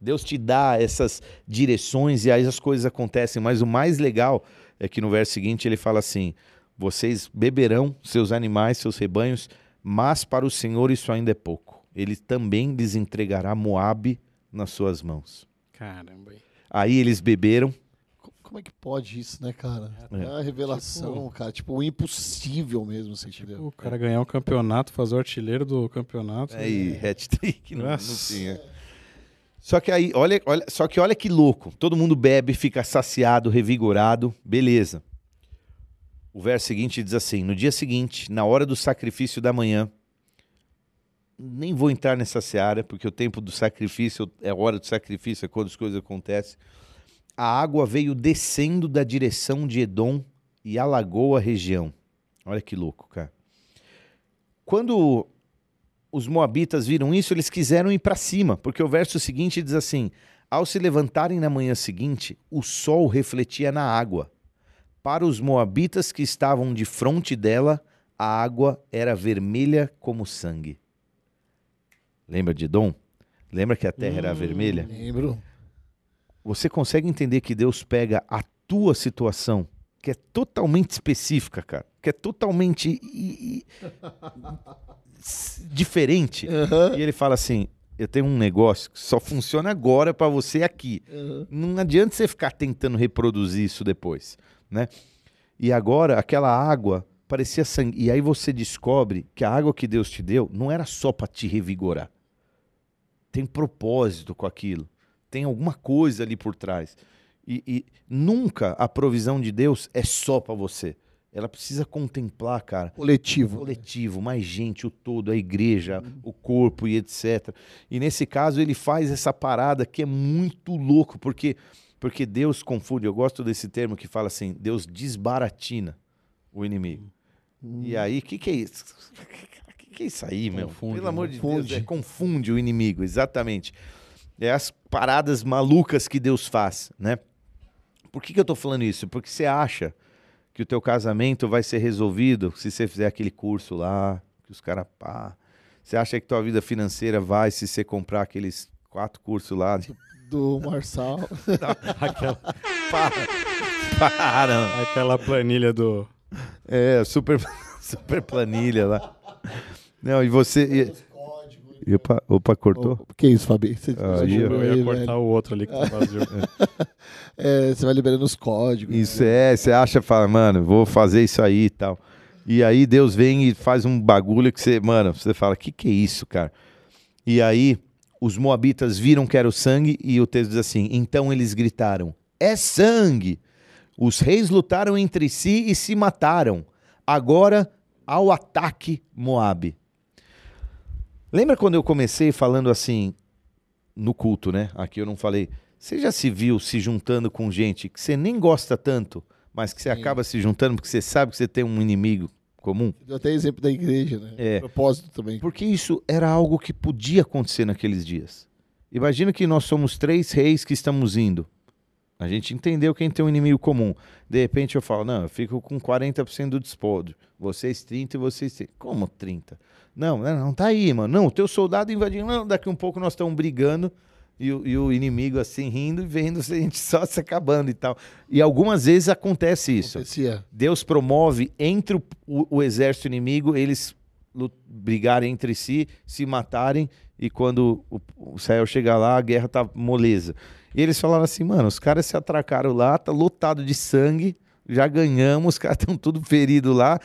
Deus te dá essas direções e aí as coisas acontecem, mas o mais legal é que no verso seguinte ele fala assim: vocês beberão seus animais, seus rebanhos, mas para o Senhor isso ainda é pouco. Ele também lhes entregará Moabe nas suas mãos. Caramba. Aí eles beberam, Co- Como é que pode isso, né, cara? É. É a revelação, cara. Tipo, o impossível mesmo, você entendeu? O cara ganhar um campeonato, fazer o artilheiro do campeonato. aí hat-trick não, não Nossa. tinha. Só que aí, olha, olha, só que olha que louco. Todo mundo bebe, fica saciado, revigorado, beleza. O verso seguinte diz assim: No dia seguinte, na hora do sacrifício da manhã, nem vou entrar nessa seara, porque o tempo do sacrifício é a hora do sacrifício, é quando as coisas acontecem. A água veio descendo da direção de Edom e alagou a região. Olha que louco, cara. Quando os moabitas viram isso, eles quiseram ir para cima, porque o verso seguinte diz assim: Ao se levantarem na manhã seguinte, o sol refletia na água. Para os moabitas que estavam de frente dela, a água era vermelha como sangue. Lembra de Edom? Lembra que a terra era vermelha? Lembro. Você consegue entender que Deus pega a tua situação, que é totalmente específica, cara. Que é totalmente diferente. E ele fala assim: eu tenho um negócio que só funciona agora pra você aqui. Não adianta você ficar tentando reproduzir isso depois, né? E agora aquela água parecia sangue. E aí você descobre que a água que Deus te deu não era só pra te revigorar. Tem propósito com aquilo. Tem alguma coisa ali por trás. E, e nunca a provisão de Deus é só pra você. Ela precisa contemplar, cara, Coletivo. coletivo, mais gente, o todo, a igreja, o corpo e etc. E nesse caso ele faz essa parada que é muito louco, porque porque Deus confunde. Eu gosto desse termo que fala assim: Deus desbaratina o inimigo. E aí, o que, que é isso? O que, que é isso aí, meu? Confunde, Pelo amor de confunde. Deus, é, confunde o inimigo, exatamente. É as paradas malucas que Deus faz, né? Por que, que eu tô falando isso? Porque você acha que o teu casamento vai ser resolvido se você fizer aquele curso lá, que os caras pá. Você acha que tua vida financeira vai se você comprar aqueles quatro cursos lá? Do Marçal. Aquela, Para, para. aquela planilha do. É, super, super planilha lá. Não, e você. E, opa, opa, cortou? Oh, que isso, Fabi? Você, Ah, você Eu ia aí, cortar velho. o outro ali que tá vazio. É, você vai liberando os códigos. Isso é, você acha, fala, mano, vou fazer isso aí e tal. E aí Deus vem e faz um bagulho que você, mano, você fala, que que é isso, cara? E aí os moabitas viram que era o sangue e o texto diz assim: então eles gritaram: é sangue! Os reis lutaram entre si e se mataram. Agora ao ataque Moabe. Lembra quando eu comecei falando assim no culto, né? Aqui eu não falei. Você já se viu se juntando com gente que você nem gosta tanto, mas que você acaba se juntando porque você sabe que você tem um inimigo comum? Deu até exemplo da igreja, né? É. Propósito também. Porque isso era algo que podia acontecer naqueles dias. Imagina que nós somos três reis que estamos indo. A gente entendeu quem tem um inimigo comum. De repente eu falo, não, eu fico com 40% do despódio. Vocês 30 e vocês 30. Como 30? Não, não, tá aí, mano. Não, o teu soldado invadiu. Não, daqui um pouco nós estamos brigando e, o- e o inimigo assim rindo e vendo a gente só se acabando e tal. E algumas vezes acontece isso. Acontecia. Deus promove entre o, o- o exército inimigo eles brigarem entre si, se matarem, e quando o, o Israel chegar lá, a guerra tá moleza. E eles falaram assim, mano, os caras se atracaram lá, tá lotado de sangue, já ganhamos, os caras estão tudo feridos lá,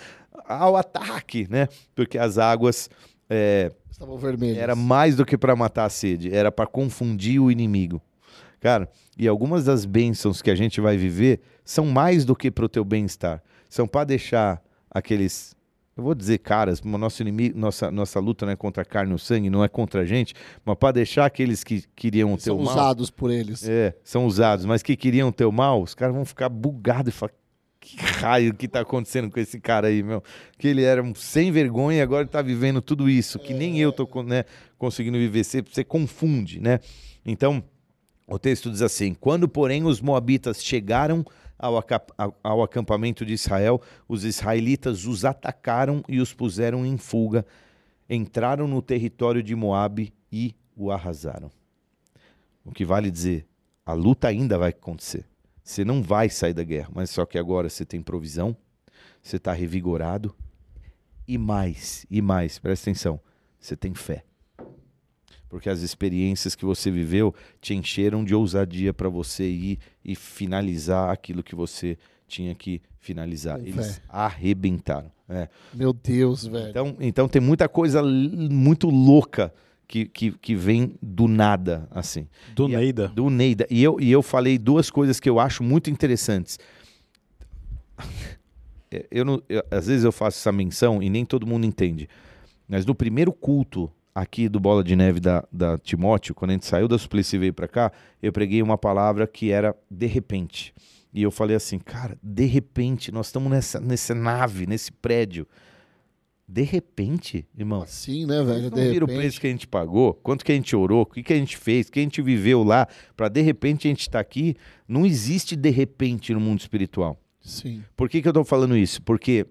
ao ataque, né? Porque as águas é, Estavam vermelhos. era mais do que para matar a sede, era para confundir o inimigo. Cara, e algumas das bênçãos que a gente vai viver são mais do que para o teu bem-estar. São para deixar aqueles, eu vou dizer caras, nosso inimigo, nossa, nossa luta não é contra a carne ou sangue, não é contra a gente, mas para deixar aqueles que queriam o teu São mal. usados por eles. É, são usados, mas que queriam o teu mal, os caras vão ficar bugados e falar. Que raio que tá acontecendo com esse cara aí, meu? Que ele era um sem vergonha e agora tá vivendo tudo isso, que nem eu tô né, conseguindo viver. Você, você confunde, né? Então, o texto diz assim: Quando, porém, os moabitas chegaram ao acampamento de Israel, os israelitas os atacaram e os puseram em fuga, entraram no território de Moabe e o arrasaram. O que vale dizer, a luta ainda vai acontecer. Você não vai sair da guerra, mas só que agora você tem provisão, você está revigorado e mais, e mais, presta atenção, você tem fé. Porque as experiências que você viveu te encheram de ousadia para você ir e finalizar aquilo que você tinha que finalizar. Com Eles fé. arrebentaram. É. Meu Deus, velho. Então, então tem muita coisa muito louca que, que, que vem do nada, assim. Do E a- Neida. Do Neida. E eu, e eu falei duas coisas que eu acho muito interessantes. É, Eu não, eu- às vezes eu faço essa menção e nem todo mundo entende. Mas no primeiro culto aqui do Bola de Neve da, da Timóteo, quando a gente saiu da Suplicy e veio para cá, eu preguei uma palavra que era de repente. E eu falei assim, cara, de repente, nós estamos nessa, nessa nave, nesse prédio. De repente, irmão, Assim, né, velho? vocês De não viram o repente. preço que a gente pagou? Quanto que a gente orou? O que, que a gente fez? O que a gente viveu lá? Para de repente a gente estar aqui. Não existe de repente no mundo espiritual. Sim. Por que, que eu tô falando isso? Porque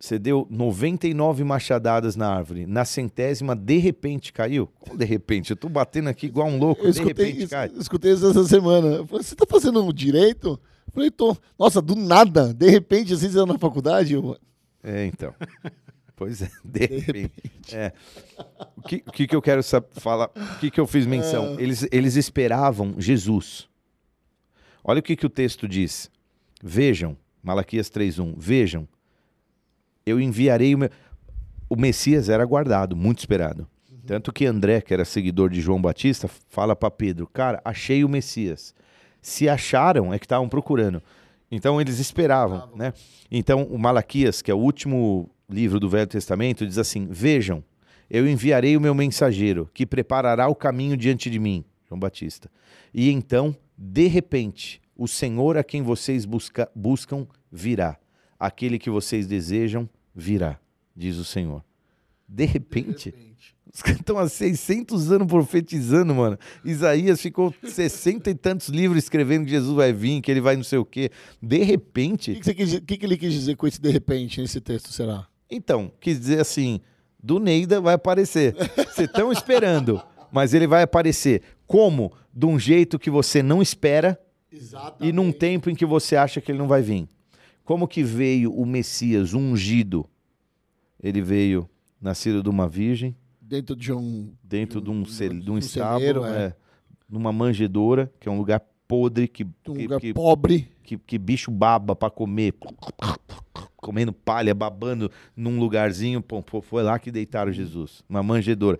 você deu 99 machadadas na árvore. Na centésima, de repente caiu. Como de repente? Eu tô batendo aqui igual um louco. Eu de escutei, repente es- cai. escutei isso essa semana. Eu falei, Você tá fazendo um direito? Falei, tô. Nossa, do nada, de repente, assim, você na faculdade. Eu... É, então. Pois é, de repente. É. O, que, o que, que eu quero falar? O que, que eu fiz menção? É. Eles, eles esperavam Jesus. Olha o que, que o texto diz. Vejam, Malaquias 3.1, vejam, eu enviarei o meu... O Messias era aguardado, muito esperado. Tanto que André, que era seguidor de João Batista, fala para Pedro, cara, achei o Messias. Se acharam, é que estavam procurando. Então eles esperavam, né? Então o Malaquias, que é o último livro do Velho Testamento, diz assim: Vejam, eu enviarei o meu mensageiro, que preparará o caminho diante de mim, João Batista. E então, de repente, o Senhor a quem vocês busca, buscam virá. Aquele que vocês desejam virá, diz o Senhor. De repente, de repente. Os caras estão há 600 anos profetizando, mano. Isaías ficou 60 e tantos livros escrevendo que Jesus vai vir, que ele vai não sei o quê. De repente. O que, que, que, que ele quis dizer com esse de repente nesse texto, será? Então, quis dizer assim: do Neida vai aparecer. Vocês estão esperando, mas ele vai aparecer. Como? De um jeito que você não espera Exatamente. e num tempo em que você acha que ele não vai vir. Como que veio o Messias ungido? Ele veio nascido de uma virgem. Dentro de um. Dentro de um, de um, de um estábulo, celeiro, é. é. Numa manjedoura, que é um lugar podre, que, um que, lugar que, pobre. Que, que bicho baba para comer. Comendo palha, babando num lugarzinho. Pô, foi lá que deitaram Jesus. Uma manjedoura.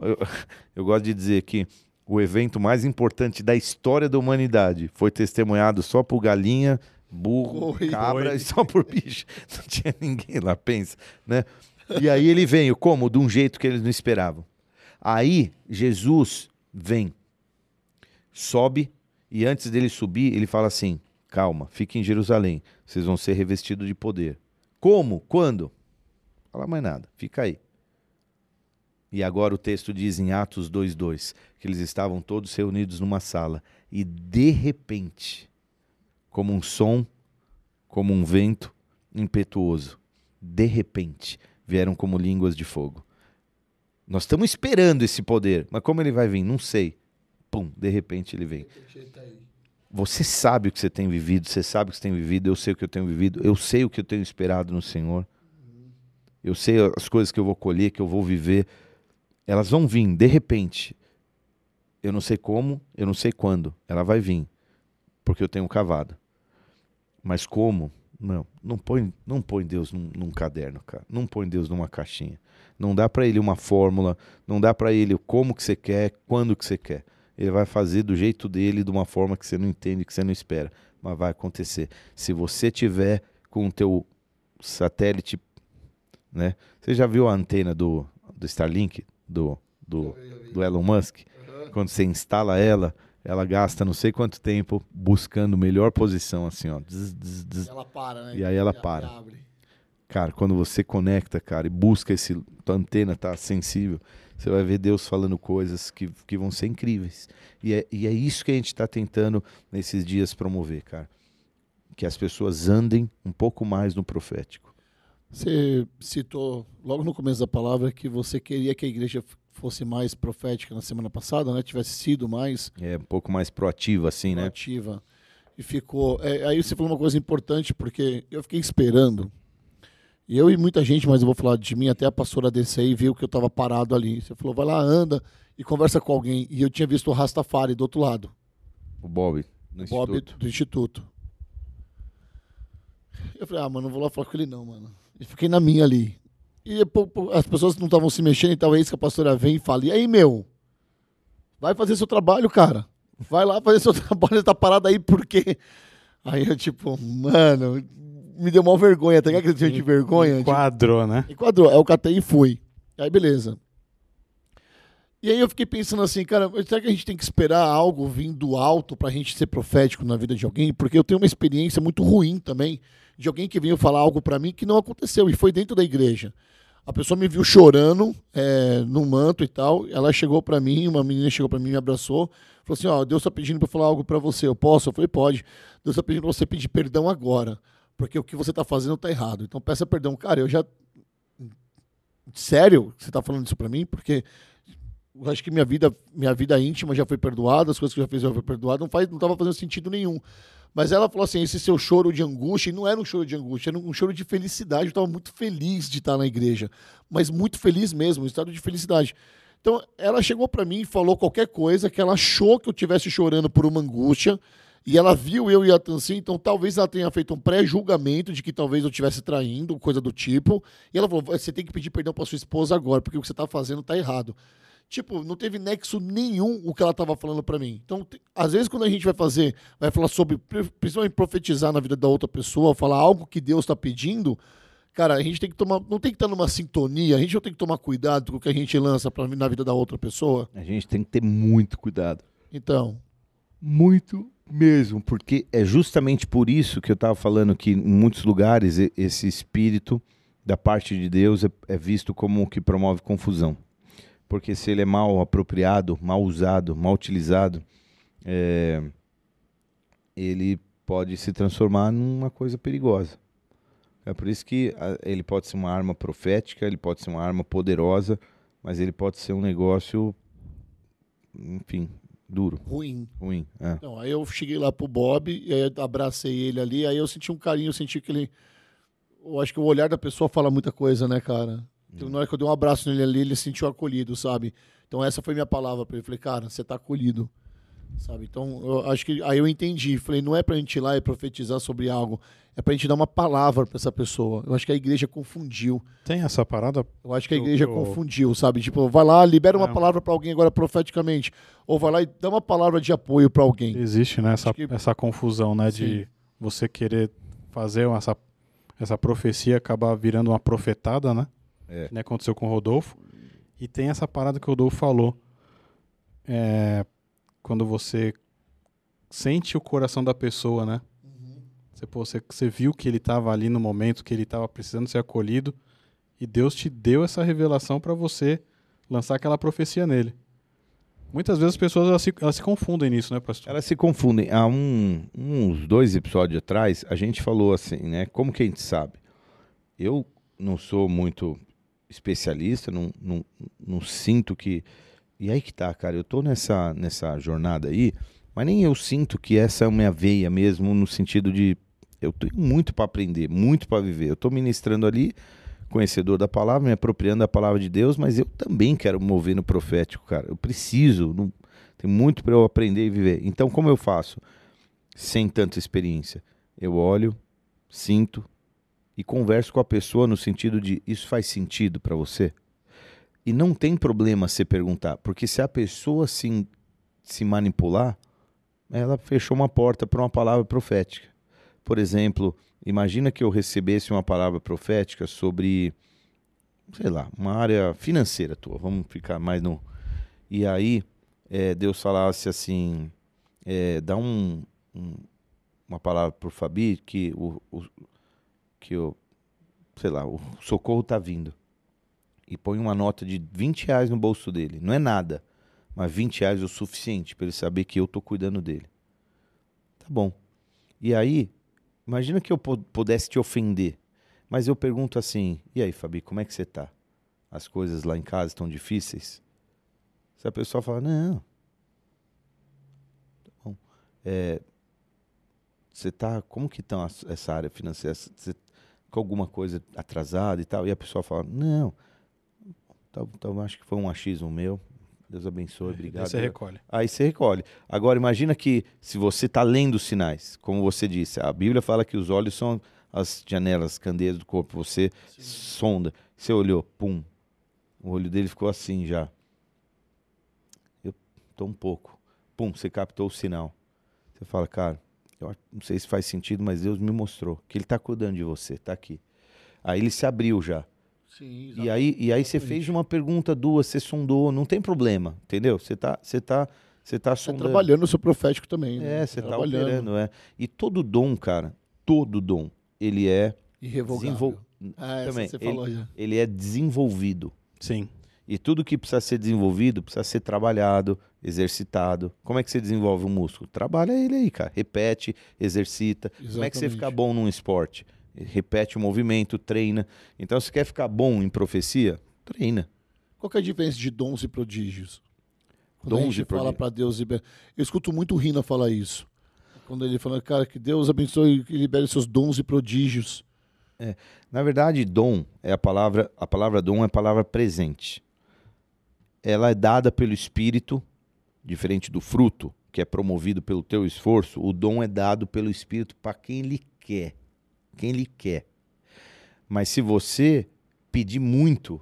Eu, eu gosto de dizer que o evento mais importante da história da humanidade foi testemunhado só por galinha, burro, Oi. cabra Oi. e só por bicho. Não tinha ninguém lá, pensa, né? E aí ele veio, como? De um jeito que eles não esperavam. Aí Jesus vem, sobe, e antes dele subir, ele fala assim: calma, fique em Jerusalém, vocês vão ser revestidos de poder. Como? Quando? Fala mais nada, fica aí. E agora o texto diz em Atos 2:2 que eles estavam todos reunidos numa sala e de repente, como um som, como um vento impetuoso, de repente vieram como línguas de fogo. Nós estamos esperando esse poder, mas como ele vai vir? Não sei. Pum, de repente ele vem. Você sabe o que você tem vivido, você sabe o que você tem vivido, eu sei o que eu tenho vivido, eu sei o que eu tenho esperado no Senhor. Eu sei as coisas que eu vou colher, que eu vou viver. Elas vão vir, de repente. Eu não sei como, eu não sei quando. Ela vai vir, porque eu tenho cavado. Mas como? Não, não põe, não põe Deus num, num caderno, cara. Não põe Deus numa caixinha. Não dá para ele uma fórmula, não dá para ele como que você quer, quando que você quer. Ele vai fazer do jeito dele, de uma forma que você não entende, que você não espera, mas vai acontecer. Se você tiver com o teu satélite, né? Você já viu a antena do, do Starlink do, do, do Elon Musk? Quando você instala ela, ela gasta não sei quanto tempo buscando melhor posição, assim, ó. Zzz, zzz, zzz. Ela para, né? E aí ela e para. Cara, quando você conecta, cara, e busca esse. Tua antena tá sensível, você vai ver Deus falando coisas que, que vão ser incríveis. E é, e é isso que a gente está tentando nesses dias promover, cara. Que as pessoas andem um pouco mais no profético. Você citou logo no começo da palavra que você queria que a igreja fosse mais profética na semana passada, né? Tivesse sido mais. É, um pouco mais proativa, assim, proativa. né? Proativa. E ficou. É, aí você falou uma coisa importante, porque eu fiquei esperando. Eu e muita gente, mas eu vou falar de mim, até a pastora descer e viu que eu estava parado ali. Você falou, vai lá, anda e conversa com alguém. E eu tinha visto o Rastafari do outro lado. O Bob, do o Bob instituto. do Instituto. Eu falei, ah, mano, não vou lá falar com ele não, mano. E fiquei na minha ali. E as pessoas não estavam se mexendo, então é isso que a pastora vem e fala. E aí, meu? Vai fazer seu trabalho, cara. Vai lá fazer seu trabalho, tá parado aí, por quê? Aí eu, tipo, mano, me deu uma vergonha, tá ligado? Que de vergonha. Enquadrou, tipo, né? Enquadrou. Aí eu catei e fui. Aí, beleza. E aí eu fiquei pensando assim, cara, será que a gente tem que esperar algo vindo alto pra gente ser profético na vida de alguém? Porque eu tenho uma experiência muito ruim também de alguém que veio falar algo para mim que não aconteceu e foi dentro da igreja. A pessoa me viu chorando é, no manto e tal. Ela chegou para mim, uma menina chegou para mim, me abraçou, falou assim: Ó, Deus está pedindo para falar algo para você. Eu posso? Eu falei: Pode. Deus está pedindo para você pedir perdão agora, porque o que você está fazendo está errado. Então peça perdão, cara. Eu já sério, você está falando isso para mim, porque eu acho que minha vida, minha vida íntima já foi perdoada, as coisas que eu já fiz já foi perdoada, não faz, não tava fazendo sentido nenhum. Mas ela falou assim: esse seu choro de angústia, e não era um choro de angústia, era um choro de felicidade. Eu estava muito feliz de estar na igreja, mas muito feliz mesmo, um estado de felicidade. Então, ela chegou para mim e falou qualquer coisa que ela achou que eu estivesse chorando por uma angústia, e ela viu eu e a Tansi, então talvez ela tenha feito um pré-julgamento de que talvez eu estivesse traindo, coisa do tipo. E ela falou: você tem que pedir perdão para sua esposa agora, porque o que você está fazendo está errado. Tipo, não teve nexo nenhum o que ela estava falando para mim. Então, às vezes, quando a gente vai fazer, vai falar sobre, principalmente profetizar na vida da outra pessoa, falar algo que Deus está pedindo, cara, a gente tem que tomar, não tem que estar numa sintonia, a gente não tem que tomar cuidado com o que a gente lança pra, na vida da outra pessoa. A gente tem que ter muito cuidado. Então. Muito mesmo, porque é justamente por isso que eu estava falando que em muitos lugares esse espírito da parte de Deus é, é visto como o que promove confusão porque se ele é mal apropriado, mal usado, mal utilizado, é, ele pode se transformar numa coisa perigosa. É por isso que ele pode ser uma arma profética, ele pode ser uma arma poderosa, mas ele pode ser um negócio, enfim, duro. Ruim. Ruim. É. Então, aí eu cheguei lá pro Bob, e aí abracei ele ali, aí eu senti um carinho, eu senti que ele. Eu acho que o olhar da pessoa fala muita coisa, né, cara? Então, na hora que eu dei um abraço nele ali, ele se sentiu acolhido, sabe? Então, essa foi minha palavra para ele. Falei, cara, você tá acolhido, sabe? Então, eu acho que aí eu entendi. Falei, não é pra gente ir lá e profetizar sobre algo, é pra gente dar uma palavra para essa pessoa. Eu acho que a igreja confundiu. Tem essa parada? Eu acho que a igreja eu, eu... confundiu, sabe? Tipo, vai lá, libera uma é. palavra para alguém agora profeticamente, ou vai lá e dá uma palavra de apoio para alguém. Existe, né, essa, que... essa confusão, né, Sim. de você querer fazer essa, essa profecia acabar virando uma profetada, né? É. Né, aconteceu com o Rodolfo. E tem essa parada que o Rodolfo falou. É, quando você sente o coração da pessoa, né? Uhum. Você, pô, você, você viu que ele estava ali no momento que ele estava precisando ser acolhido e Deus te deu essa revelação para você lançar aquela profecia nele. Muitas vezes as pessoas elas se, elas se confundem nisso, né, pastor? Elas se confundem. Há um, uns dois episódios atrás, a gente falou assim, né? Como que a gente sabe? Eu não sou muito especialista, não, não, não sinto que. E aí que tá, cara, eu tô nessa, nessa jornada aí, mas nem eu sinto que essa é a minha veia mesmo, no sentido de eu tenho muito para aprender, muito para viver. Eu tô ministrando ali, conhecedor da palavra, me apropriando da palavra de Deus, mas eu também quero mover no profético, cara. Eu preciso, não, tem muito para eu aprender e viver. Então, como eu faço? Sem tanta experiência. Eu olho, sinto, e converso com a pessoa no sentido de isso faz sentido para você? E não tem problema você perguntar, porque se a pessoa se, se manipular, ela fechou uma porta para uma palavra profética. Por exemplo, imagina que eu recebesse uma palavra profética sobre, sei lá, uma área financeira tua, vamos ficar mais no. E aí é, Deus falasse assim: é, dá um, um, uma palavra para o Fabi que o, o que o, sei lá, o socorro tá vindo. E põe uma nota de 20 reais no bolso dele. Não é nada, mas 20 reais é o suficiente para ele saber que eu tô cuidando dele. Tá bom. E aí, imagina que eu pudesse te ofender. Mas eu pergunto assim: e aí, Fabi, como é que você tá? As coisas lá em casa estão difíceis? Se a pessoa fala, não. Tá bom. É, você tá. Como que tá essa área financeira? Você com alguma coisa atrasada e tal, e a pessoa fala, não, então, então acho que foi um achismo meu, Deus abençoe, é, obrigado. Aí você recolhe. Aí você recolhe. Agora, imagina que se você está lendo os sinais, como você disse, a Bíblia fala que os olhos são as janelas, candeias do corpo, você Sim. sonda, você olhou, pum, o olho dele ficou assim já. Eu tô um pouco. Pum, você captou o sinal. Você fala, cara, eu não sei se faz sentido, mas Deus me mostrou que Ele está cuidando de você, está aqui. Aí ele se abriu já. Sim, e aí, e aí você fez uma pergunta, duas, você sondou, não tem problema, entendeu? Você está você tá, você tá, tá sondando. Tá trabalhando no seu profético também. Né? É, você está operando, é. E todo dom, cara, todo dom, ele é... Irrevogável. Desenvol... Ah, também, você falou ele, já. ele é desenvolvido. Sim. E tudo que precisa ser desenvolvido precisa ser trabalhado, exercitado. Como é que você desenvolve um músculo? Trabalha ele aí, cara. Repete, exercita. Exatamente. Como é que você fica bom num esporte? Repete o movimento, treina. Então, se quer ficar bom em profecia, treina. Qual que é a diferença de dons e prodígios? Quando Dons a gente e fala para Deus libera... Eu escuto muito o Rina falar isso. Quando ele fala, cara, que Deus abençoe e libere seus dons e prodígios. Na verdade, dom é a palavra, a palavra dom é a palavra presente. Ela é dada pelo Espírito, diferente do fruto, que é promovido pelo teu esforço. O dom é dado pelo Espírito para quem ele quer, quem ele quer. Mas se você pedir muito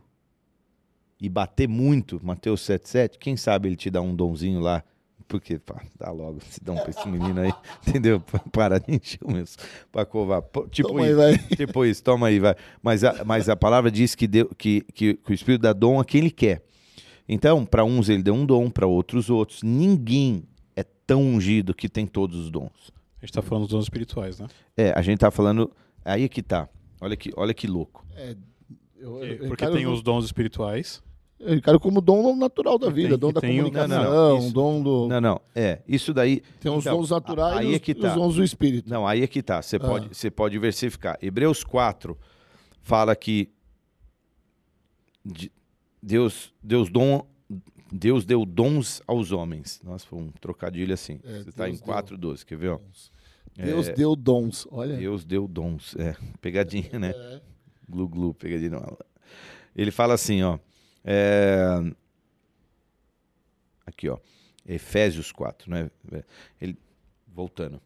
e bater muito, Mateus 7,7, quem sabe ele te dá um donzinho lá. Porque, pá, dá logo esse dom pra esse menino aí, entendeu? Para de encher o meu pra covar. Tipo Toma aí, isso. vai. Tipo isso, toma aí, vai. Mas a, mas a palavra diz que, deu, que, que, que o Espírito dá dom a quem ele quer. Então, para uns ele deu um dom, para outros outros. Ninguém é tão ungido que tem todos os dons. A gente tá falando dos dons espirituais, né? É, a gente tá falando. Aí é que tá. Olha que, olha que louco. É, eu, Porque, eu porque tem os dons espirituais. eu encaro como dom natural da vida, Tem- dom da comunicação, Não, não, isso. dom do. Não, não. É, isso daí. Tem os Então, dons naturais aí e é os, que e tá. os dons do espírito. Não, aí é que tá. Você Ah. pode, você pode diversificar. Hebreus 4 fala que de- Deus, Deus, dom, Deus deu dons aos homens. Nossa, foi um trocadilho assim. É, você está em Deus deu 4,12. Quer ver? Ó? Deus É, deu dons. Olha. Deus deu dons. É, pegadinha, né? É. Glu, glu, pegadinha. Não. Ele fala assim, ó. é, Aqui, ó. Efésios 4, né? Ele... Voltando.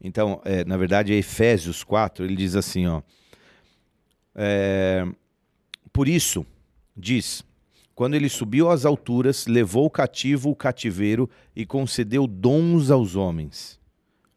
Então, é, na verdade, é Efésios 4, ele diz assim, ó. é, Por isso, diz, quando ele subiu às alturas, levou cativo o cativeiro e concedeu dons aos homens.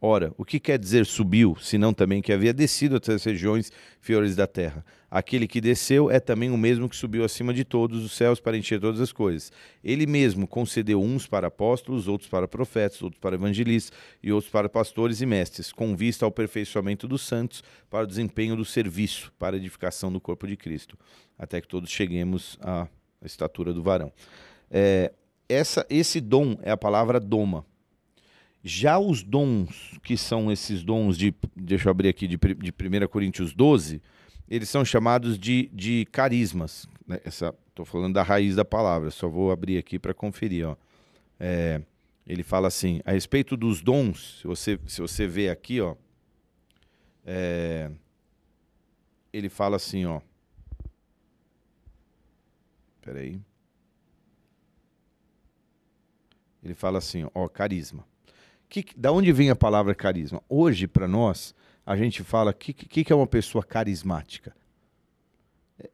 Ora, o que quer dizer subiu, senão também que havia descido até as regiões inferiores da terra? Aquele que desceu é também o mesmo que subiu acima de todos os céus para encher todas as coisas. Ele mesmo concedeu uns para apóstolos, outros para profetas, outros para evangelistas e outros para pastores e mestres, com vista ao aperfeiçoamento dos santos, para o desempenho do serviço, para a edificação do corpo de Cristo, até que todos cheguemos à estatura do varão. É, essa, esse dom é a palavra doma. Já os dons, que são esses dons de. Deixa eu abrir aqui de, de 1 Coríntios 12, eles são chamados de, de carismas. né? Essa, tô falando da raiz da palavra, só vou abrir aqui para conferir. Ó. É, ele fala assim: a respeito dos dons, se você, se você vê aqui, ó. é, ele fala assim, ó. Peraí. Ele fala assim, ó, carisma. Que, da onde vem a palavra carisma? Hoje, para nós, a gente fala o que, que, que é uma pessoa carismática. É,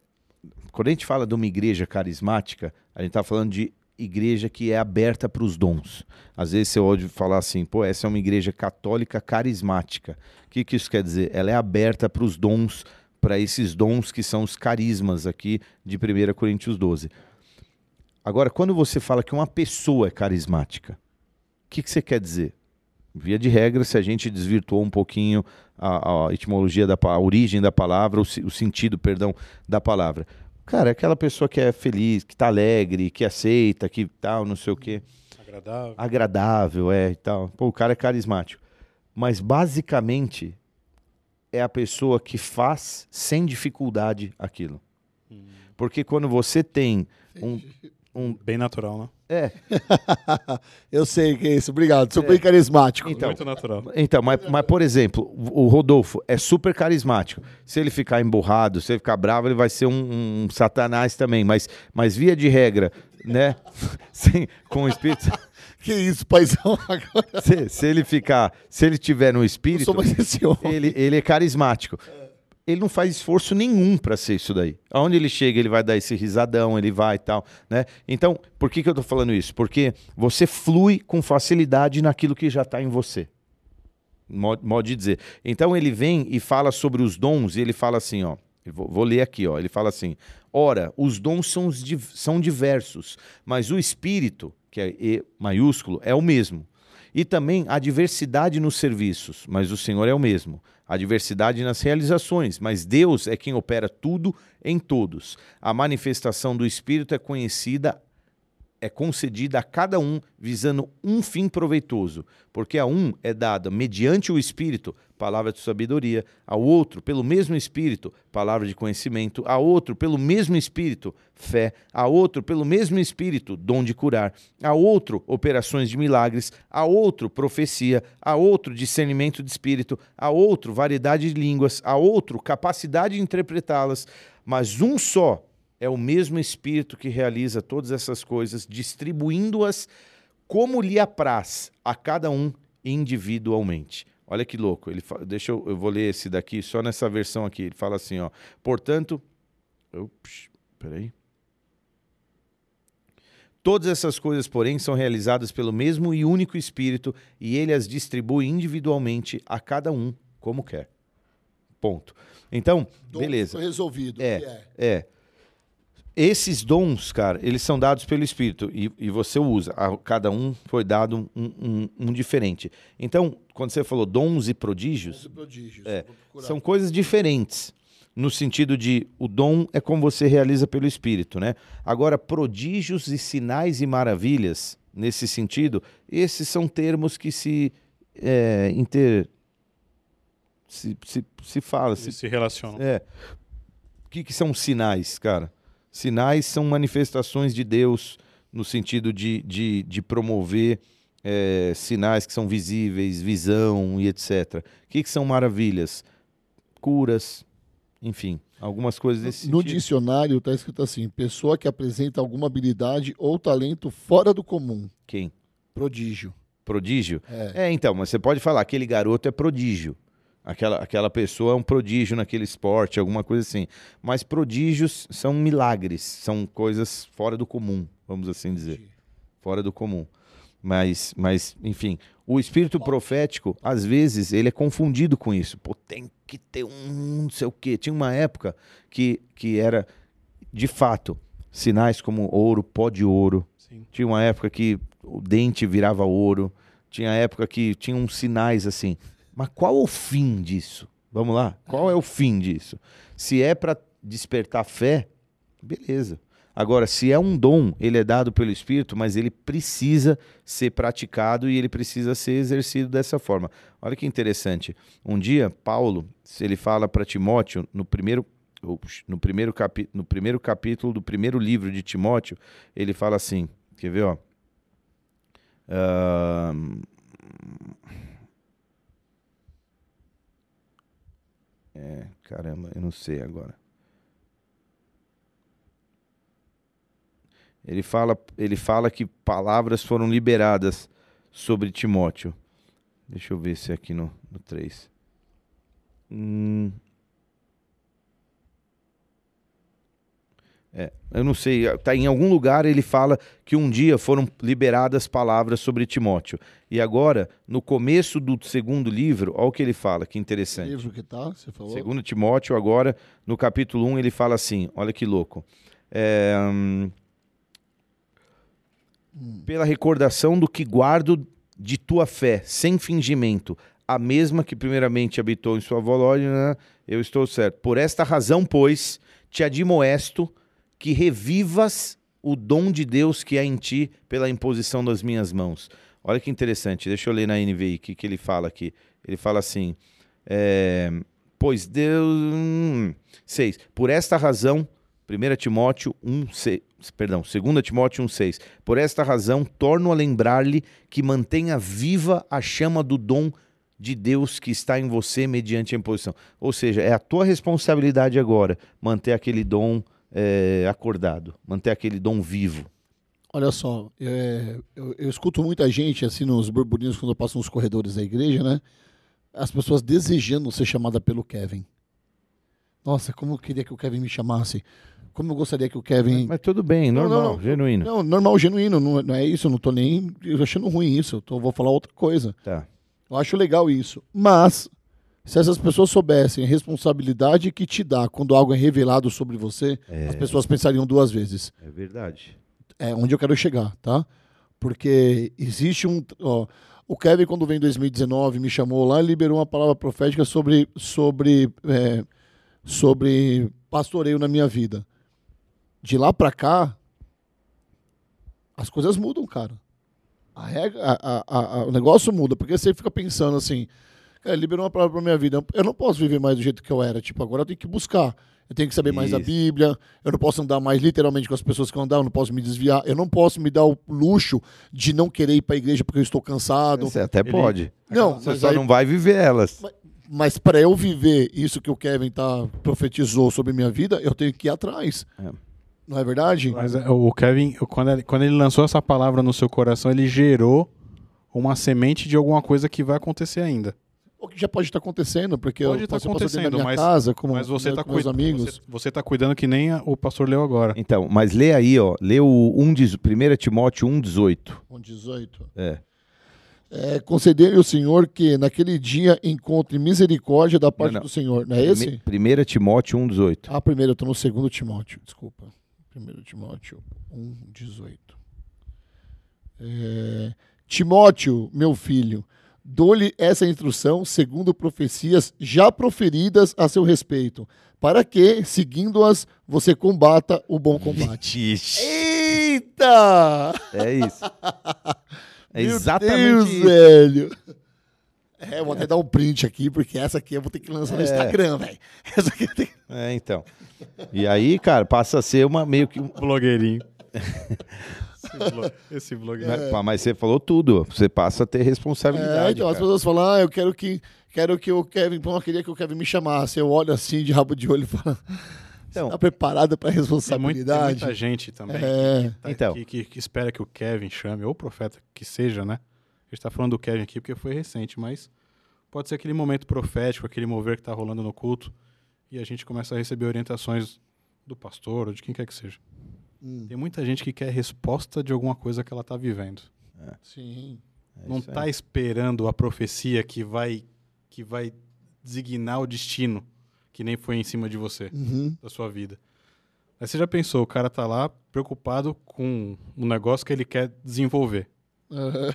Quando a gente fala de uma igreja carismática, a gente está falando de igreja que é aberta para os dons. Às vezes você ouve falar assim, pô, essa é uma igreja católica carismática. O que, que isso quer dizer? Ela é aberta para os dons, para esses dons que são os carismas aqui de 1 Coríntios 12. Agora, quando você fala que uma pessoa é carismática, o que, que você quer dizer? Via de regra, se a gente desvirtuou um pouquinho a, a etimologia da a origem da palavra, o, o sentido, perdão, da palavra. Cara, é aquela pessoa que é feliz, que tá alegre, que aceita, que tal, não sei o quê. Agradável. Agradável, é, e tal. Pô, o cara é carismático. Mas, basicamente, é a pessoa que faz sem dificuldade aquilo. Porque quando você tem um... um Bem natural, né? é, Eu sei que é isso. Obrigado. Sou bem carismático. Então, Muito natural. Então, mas, mas, por exemplo, o Rodolfo é super carismático. Se ele ficar emburrado, se ele ficar bravo, ele vai ser um, um satanás também. Mas, mas via de regra, né? Sem, com o espírito. Que isso, paizão. Agora Se, se ele ficar, se ele tiver no espírito, ele, ele é carismático. Ele não faz esforço nenhum para ser isso daí. Aonde ele chega, ele vai dar esse risadão, ele vai e tal, né? Então, por que, que eu tô falando isso? Porque você flui com facilidade naquilo que já está em você. Modo, modo de dizer. Então ele vem e fala sobre os dons, e ele fala assim, ó. Vou, vou ler aqui, ó. Ele fala assim: Ora, os dons são, são diversos, mas o Espírito, que é E maiúsculo, é o mesmo. E também a diversidade nos serviços, mas o Senhor é o mesmo. A diversidade nas realizações, mas Deus é quem opera tudo em todos. A manifestação do Espírito é conhecida é concedida a cada um visando um fim proveitoso, porque a um é dada mediante o Espírito palavra de sabedoria, ao outro pelo mesmo Espírito palavra de conhecimento, a outro pelo mesmo Espírito fé, a outro pelo mesmo Espírito dom de curar, a outro operações de milagres, a outro profecia, a outro discernimento de espírito, a outro variedade de línguas, a outro capacidade de interpretá-las, mas um só é o mesmo Espírito que realiza todas essas coisas, distribuindo-as como lhe apraz a cada um individualmente. Olha que louco. Ele fa... Deixa eu, eu vou ler esse daqui só nessa versão aqui. Ele fala assim, ó. Portanto, Ups, peraí. Todas essas coisas, porém, são realizadas pelo mesmo e único Espírito, e ele as distribui individualmente a cada um como quer. Ponto. Então, beleza. Resolvido. É, que é. é. Esses dons, cara, eles são dados pelo Espírito e, e você usa. A, cada um foi dado um, um- um diferente. Então, quando você falou dons e prodígios, Esse prodígio. É, vou procurar. são coisas diferentes. No sentido de o dom é como você realiza pelo Espírito, né? Agora, prodígios e sinais e maravilhas, nesse sentido, esses são termos que se é, inter. Se, se, se fala, se Se, se relacionam. é. O que, que são sinais, cara? Sinais são manifestações de Deus no sentido de, de, de promover é, sinais que são visíveis, visão e etc. O que, que são maravilhas? Curas, enfim, algumas coisas desse No sentido. dicionário está escrito assim: pessoa que apresenta alguma habilidade ou talento fora do comum. Quem? Prodígio. Prodígio? É. É, então, mas você pode falar, aquele garoto é prodígio. Aquela, aquela pessoa é um prodígio naquele esporte, alguma coisa assim. Mas prodígios são milagres, são coisas fora do comum, vamos assim dizer. Fora do comum. Mas, mas, enfim, o espírito profético, às vezes, ele é confundido com isso. Pô, tem que ter um não sei o quê. Tinha uma época que, que era, de fato, sinais como ouro, pó de ouro, Sim. tinha uma época que o dente virava ouro. Tinha época que tinha uns sinais assim. Mas qual é o fim disso? Vamos lá? Qual é o fim disso? Se é para despertar fé, beleza. Agora, se é um dom, ele é dado pelo Espírito, mas ele precisa ser praticado e ele precisa ser exercido dessa forma. Olha que interessante. Um dia, Paulo, se ele fala para Timóteo, no primeiro, no, primeiro capi, no primeiro capítulo do primeiro livro de Timóteo, ele fala assim: quer ver, ó? Ahn, É, caramba, eu não sei agora. Ele fala, ele fala que palavras foram liberadas sobre Timóteo. Deixa eu ver se é aqui no, no 3. Hum. É, eu não sei, tá em algum lugar ele fala que um dia foram liberadas palavras sobre Timóteo. E agora, no começo do segundo livro, olha o que ele fala, que interessante. Livro que tá, você falou. Segundo Timóteo, agora, no capítulo 1, ele fala assim: olha que louco. É, hum, Pela recordação do que guardo de tua fé, sem fingimento, a mesma que primeiramente habitou em sua avó Lógina, eu estou certo. Por esta razão, pois, te admoesto que revivas o dom de Deus que há em ti pela imposição das minhas mãos. Olha que interessante, deixa eu ler na NVI o que, que ele fala aqui. Ele fala assim: é, Pois Deus. 6. Por esta razão, 1 Timóteo 1, 6, perdão, 2 Timóteo 1, 6. Por esta razão, torno a lembrar-lhe que mantenha viva a chama do dom de Deus que está em você mediante a imposição. Ou seja, é a tua responsabilidade agora manter aquele dom é, acordado, manter aquele dom vivo. Olha só, é, eu, eu escuto muita gente assim nos burburinhos quando eu passo nos corredores da igreja, né? As pessoas desejando ser chamada pelo Kevin. Nossa, como eu queria que o Kevin me chamasse. Como eu gostaria que o Kevin. Mas tudo bem, Não, normal, não, não. genuíno. Não, normal, genuíno, não, não é isso, eu não tô nem eu achando ruim isso, eu tô, vou falar outra coisa. Tá. Eu acho legal isso. Mas, se essas pessoas soubessem a responsabilidade que te dá quando algo é revelado sobre você, as pessoas pensariam duas vezes. É verdade. É onde eu quero chegar, tá? Porque existe um. Ó, o Kevin, quando veio em 2019, me chamou lá e liberou uma palavra profética sobre, sobre, é, sobre pastoreio na minha vida. De lá pra cá, as coisas mudam, cara. A regra, a- a- o negócio muda, porque você fica pensando assim, cara, liberou uma palavra pra minha vida. Eu não posso viver mais do jeito que eu era. Tipo, agora eu tenho que buscar. Eu tenho que saber mais da Isso. Bíblia. Eu não posso andar mais literalmente com as pessoas que eu andar. Eu não posso me desviar. Eu não posso me dar o luxo de não querer ir pra igreja porque eu estou cansado. Você até Ele- pode. Não, Você mas, só aí- não vai viver elas. mas para eu viver isso que o Kevin tá profetizou sobre minha vida, eu tenho que ir atrás. É. Não é verdade? Mas é, o Kevin, quando ele, quando ele lançou essa palavra no seu coração, ele gerou uma semente de alguma coisa que vai acontecer ainda. O que já pode estar acontecendo, porque Pode eu tá dentro da acontecendo, minha mas- casa, como Mas você né, tá, com meus amigos. você, você tá cuidando que nem a- o pastor leu agora. Então, mas lê aí, ó. Lê o 1, 1 Timóteo 1,18. Com 18. É. É, conceder-lhe o Senhor que naquele dia encontre misericórdia da parte Não, não. do Senhor. Não é esse? 1 Timóteo 1,18. Ah, primeiro, eu tô no segundo Timóteo, desculpa. Primeiro Timóteo 1, 18. É, Timóteo, meu filho, dou-lhe essa instrução segundo profecias já proferidas a seu respeito, para que, seguindo-as, você combata o bom combate. Ixi, Eita! é isso. É Meu exatamente Deus, isso. velho. É, vou até dar um print aqui, porque essa aqui eu vou ter que lançar no É. Instagram, velho. Essa aqui eu tenho que... É, então. E aí, cara, passa a ser uma meio que. um- Blogueirinho. esse, blo- esse blogueirinho. né? Pá, Mas você falou tudo. Você passa a ter responsabilidade. É, então as pessoas falam, ah, eu quero que, quero que o Kevin, pô, eu queria que o Kevin me chamasse. Eu olho assim, de rabo de olho e falo, Então, você tá preparado pra Tem, responsabilidade? muita gente também É. que, tá- Então. que, que- que espera que o Kevin chame, ou o profeta que seja, né? A gente tá falando do Kevin aqui porque foi recente, mas pode ser aquele momento profético, aquele mover que tá rolando no culto, e a gente começa a receber orientações do pastor ou de quem quer que seja. Hum, Tem muita gente que quer resposta de alguma coisa que ela tá vivendo. sim. é não isso aí. tá esperando a profecia que vai que vai designar o destino que nem foi em cima de você, Uhum. da sua vida. Aí você já pensou, o cara tá lá preocupado com um negócio que ele quer desenvolver. Aham.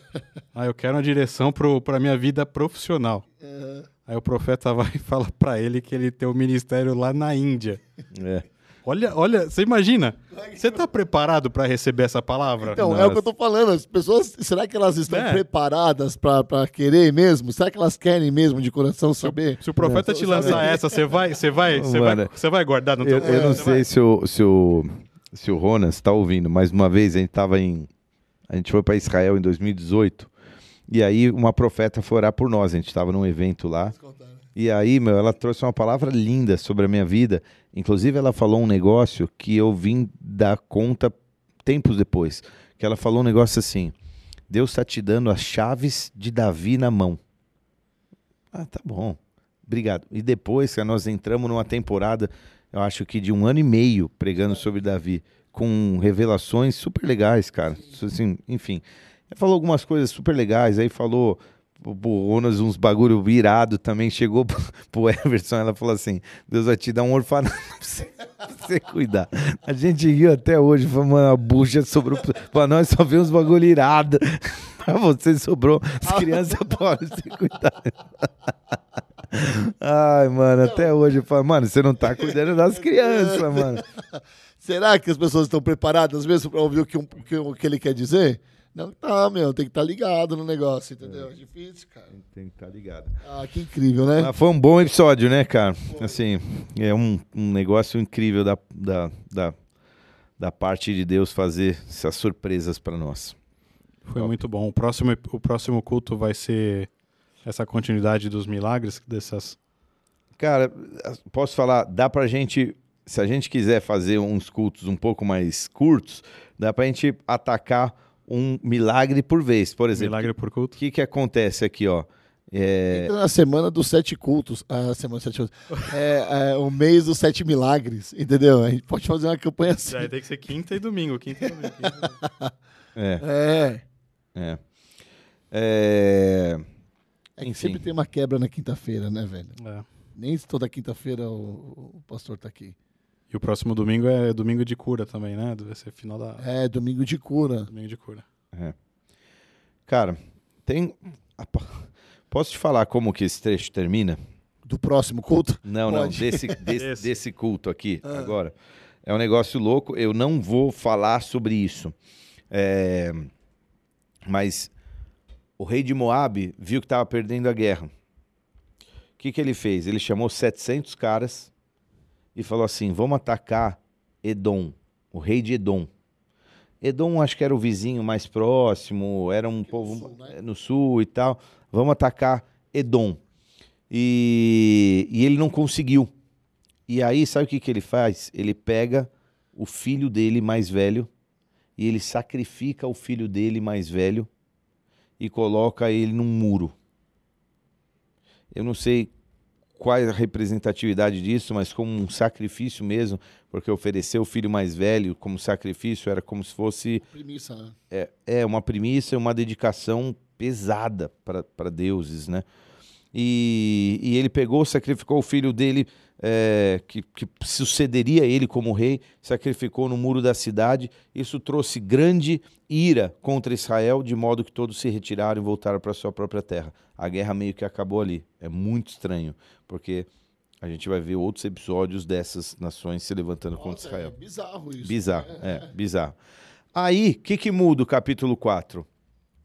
Ah, eu quero uma direção pro, pra minha vida profissional. Aham. Aí o profeta vai e fala pra ele que ele tem um ministério lá na Índia. É. Olha, olha, você imagina? Você tá preparado pra receber essa palavra? Então, é Nossa. o que eu tô falando. As pessoas, será que elas estão É. preparadas pra, pra querer mesmo? Será que elas querem mesmo de coração saber? Se o profeta te lançar essa, você vai, você vai, você vai, você vai guardar no teu Eu, eu não vai- sei se o, se o, se o Ronas tá ouvindo, mas uma vez a gente tava em. A gente foi para Israel em 2018. E aí uma profeta foi orar por nós. A gente tava num evento lá. E aí, meu, ela trouxe uma palavra linda sobre a minha vida. Inclusive, ela falou um negócio que eu vim dar conta tempos depois. Que ela falou um negócio assim: Deus está te dando as chaves de Davi na mão. Ah, tá bom. Obrigado. E depois que nós entramos numa temporada, eu acho que de um ano e meio pregando sobre Davi, com revelações super legais, cara. Assim, enfim. Ele falou algumas coisas super legais, aí falou Jonas uns bagulho virado também, chegou pro, Everson, ela falou assim, Deus vai te dar um orfanato pra você, pra você cuidar. A gente riu até hoje, foi uma bucha sobrou, pra nós só veio uns bagulho irado, pra você sobrou as crianças podem se cuidar. Ai, mano, até hoje eu falo, mano, você não tá cuidando das crianças, mano. Será que as pessoas estão preparadas mesmo pra ouvir o que, um- o que, o que ele quer dizer? Não tá, meu. Tem que estar ligado no negócio, entendeu? É difícil, cara. Tem que estar ligado. Ah, que incrível, né? Mas foi um bom episódio, né, cara? Assim, é um, um negócio incrível da, da, da, da parte de Deus fazer essas surpresas pra nós. Foi muito bom. O próximo, o próximo culto vai ser essa continuidade dos milagres, dessas. Cara, posso falar, dá pra gente, se a gente quiser fazer uns cultos um pouco mais curtos, dá pra gente atacar um milagre por vez. Por exemplo, Milagre por culto. o que que acontece aqui, ó? É, Entra na semana dos sete cultos. A semana dos sete cultos. É, é o mês dos sete milagres, entendeu? A gente pode fazer uma campanha assim. Já tem que ser quinta e domingo. Quinta e domingo. Quinta e domingo. é, É. é. É, É que Enfim. sempre tem uma quebra na quinta-feira, né, velho? É. Nem toda quinta-feira o, o pastor tá aqui. E o próximo domingo é domingo de cura também, né? Vai ser final da. É, domingo de cura. Domingo de cura. Cara, tem. Posso te falar como que esse trecho termina? Do próximo culto? Não, não, Pode. desse, desse, Esse. desse culto aqui, Ah. agora. É um negócio louco, eu não vou falar sobre isso. É, mas o rei de Moabe viu que estava perdendo a guerra. O que, que ele fez? Ele chamou 700 caras e falou assim: vamos atacar Edom, o rei de Edom. Edom acho que era o vizinho mais próximo, era um povo sul, né? no sul e tal. Vamos atacar Edom. E, e ele não conseguiu. E aí, sabe o que, que ele faz? Ele pega o filho dele mais velho e ele sacrifica o filho dele mais velho e coloca ele num muro. Eu não sei qual é a representatividade disso, mas como um sacrifício mesmo, porque oferecer o filho mais velho como sacrifício era como se fosse Premissa, né? é, é uma premissa, uma dedicação pesada para deuses, né? E, e ele pegou, sacrificou o filho dele, é, que, que sucederia ele como rei, sacrificou no muro da cidade. Isso trouxe grande ira contra Israel, de modo que todos se retiraram e voltaram para sua própria terra. A guerra meio que acabou ali. É muito estranho, porque a gente vai ver outros episódios dessas nações se levantando contra Nossa, Israel. é bizarro isso. Bizarro, é, bizarro. Aí, o que, que muda o capítulo 4?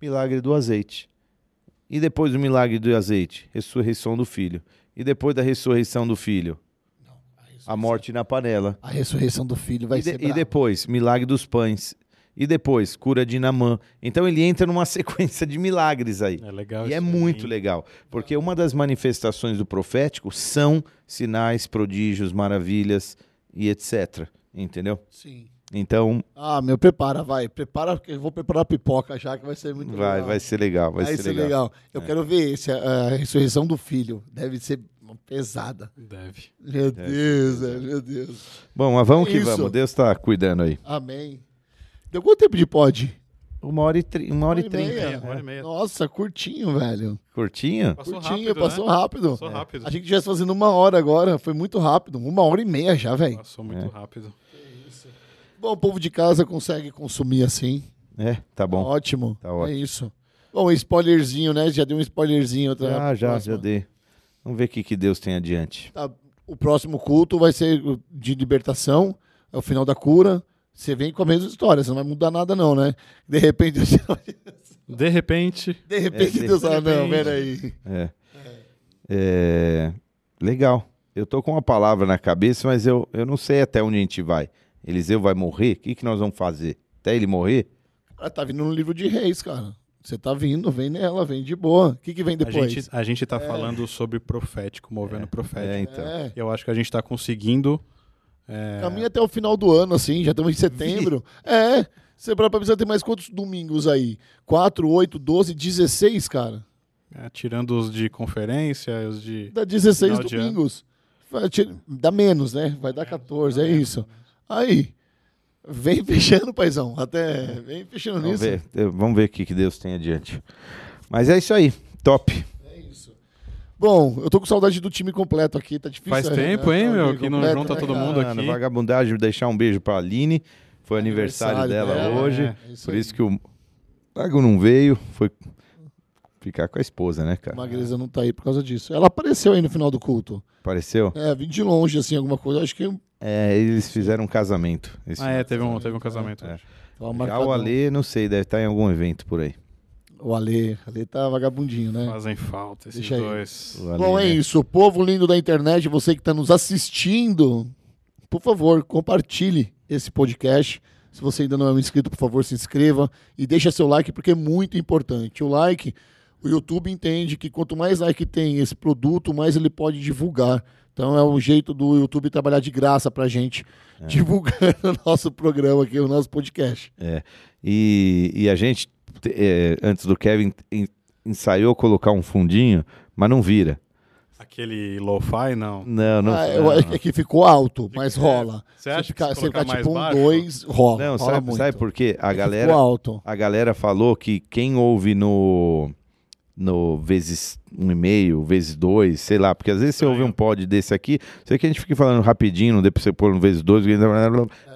Milagre do azeite. E depois do milagre do azeite? Ressurreição do filho. E depois da ressurreição do filho? A morte na panela. A ressurreição do filho vai E, de- ser e braba. depois, milagre dos pães. E depois, cura de Namã. Então ele entra numa sequência de milagres aí. É legal E é muito aí. legal, porque uma das manifestações do profético são sinais, prodígios, maravilhas e etc. Entendeu? Sim. Então, Ah, meu, prepara, vai. Prepara, porque eu vou preparar a pipoca já, que vai ser muito vai, legal. vai ser legal, vai, ser, legal. É. Eu quero ver esse, a, a ressurreição do filho. Deve ser pesada. Deve. Meu Deus, é, meu Deus. Bom, mas vamos que Isso. vamos. Deus está cuidando aí. Amém. Deu quanto tempo de pod? Uma hora e, tri... uma hora e Uma e trinta. meia. Uma hora e meia. Nossa, curtinho, velho. Curtinho? Passou curtinho, rápido, passou né? rápido. Passou rápido. A gente estivesse fazendo uma hora agora, foi muito rápido. Uma hora e meia já, velho. Passou muito rápido. Bom, o povo de casa consegue consumir assim. É, tá bom. Ótimo. Tá É ótimo. isso. Bom, spoilerzinho, né? Já deu um spoilerzinho. outra- Já, já, já dei. Vamos ver o que, que Deus tem adiante. Tá, o próximo culto vai ser de libertação, é o final da cura. Você vem com a mesma história, você não vai mudar nada, não, né? De repente, De repente, de repente, É, de Deus fala, não, repente. peraí. É. É, Legal. Eu tô com uma palavra na cabeça, mas eu, eu não sei até onde a gente vai. Eliseu vai morrer? O que, que nós vamos fazer? Até ele morrer? Cara, tá vindo no livro de reis, cara. Você tá vindo, vem nela, vem de boa. O que, que vem a depois? gente, a gente tá falando sobre profético, movendo profético. É, então. É, Eu acho que a gente tá conseguindo. é, caminha até o final do ano, assim, já estamos em setembro. é, você para precisa ter mais quantos domingos aí? 4, 8, 12, 16, cara. é, tirando os de conferência, os de. Dá 16 Final de ano. domingos. Vai tira- Dá menos, né? Vai dar 14, é isso. Aí, vem fechando, paizão. Até, vem fechando Vamos nisso. ver, vamos ver o que, que Deus tem adiante. Mas é isso aí. Top. É isso. Bom, eu tô com saudade do time completo aqui, tá difícil. Faz né? tempo, hein, Tá, meu, que não junta né, todo cara? mundo aqui. vagabundagem, deixar um beijo pra Aline. Foi aniversário, Aniversário dela, dela, hoje. é, isso por aí. isso que o Lago não veio. Foi ficar com a esposa, né, cara? Magreza não tá aí por causa disso. Ela apareceu aí no final do culto. Apareceu? É, vim de longe, assim, alguma coisa. Acho que É, eles fizeram um casamento. esse Ah, é, teve um, teve um casamento. É. Já o Alê, não sei, deve estar em algum evento por aí. O Ale. Ale tá vagabundinho, né? Fazem falta esses Deixa dois. O Alê, Bom, é né? isso. Povo lindo da internet, você que está nos assistindo, por favor, compartilhe esse podcast. Se você ainda não é um inscrito, por favor, se inscreva e deixa seu like, porque é muito importante. O like, o YouTube entende que quanto mais like tem esse produto, mais ele pode divulgar. Então é um jeito do YouTube trabalhar de graça pra gente, divulgando o nosso programa aqui, o nosso podcast. E, e a gente, te- é, antes do Kevin, en- ensaiou colocar um fundinho, mas não vira. Aquele lo-fi, não. Não, não. Ah, eu não, acho que ficou alto, mas rola. Você acha se ficar, que se ficar tipo um baixo? 2, rola. Não, rola sabe, muito. sabe por quê? A Aqui galera, Ficou alto. a galera falou que quem ouve no no vezes um e meio, vezes dois, sei lá, porque às vezes você ouve um pod desse aqui, sei que a gente fica falando rapidinho, não pra você pôr no vezes dois,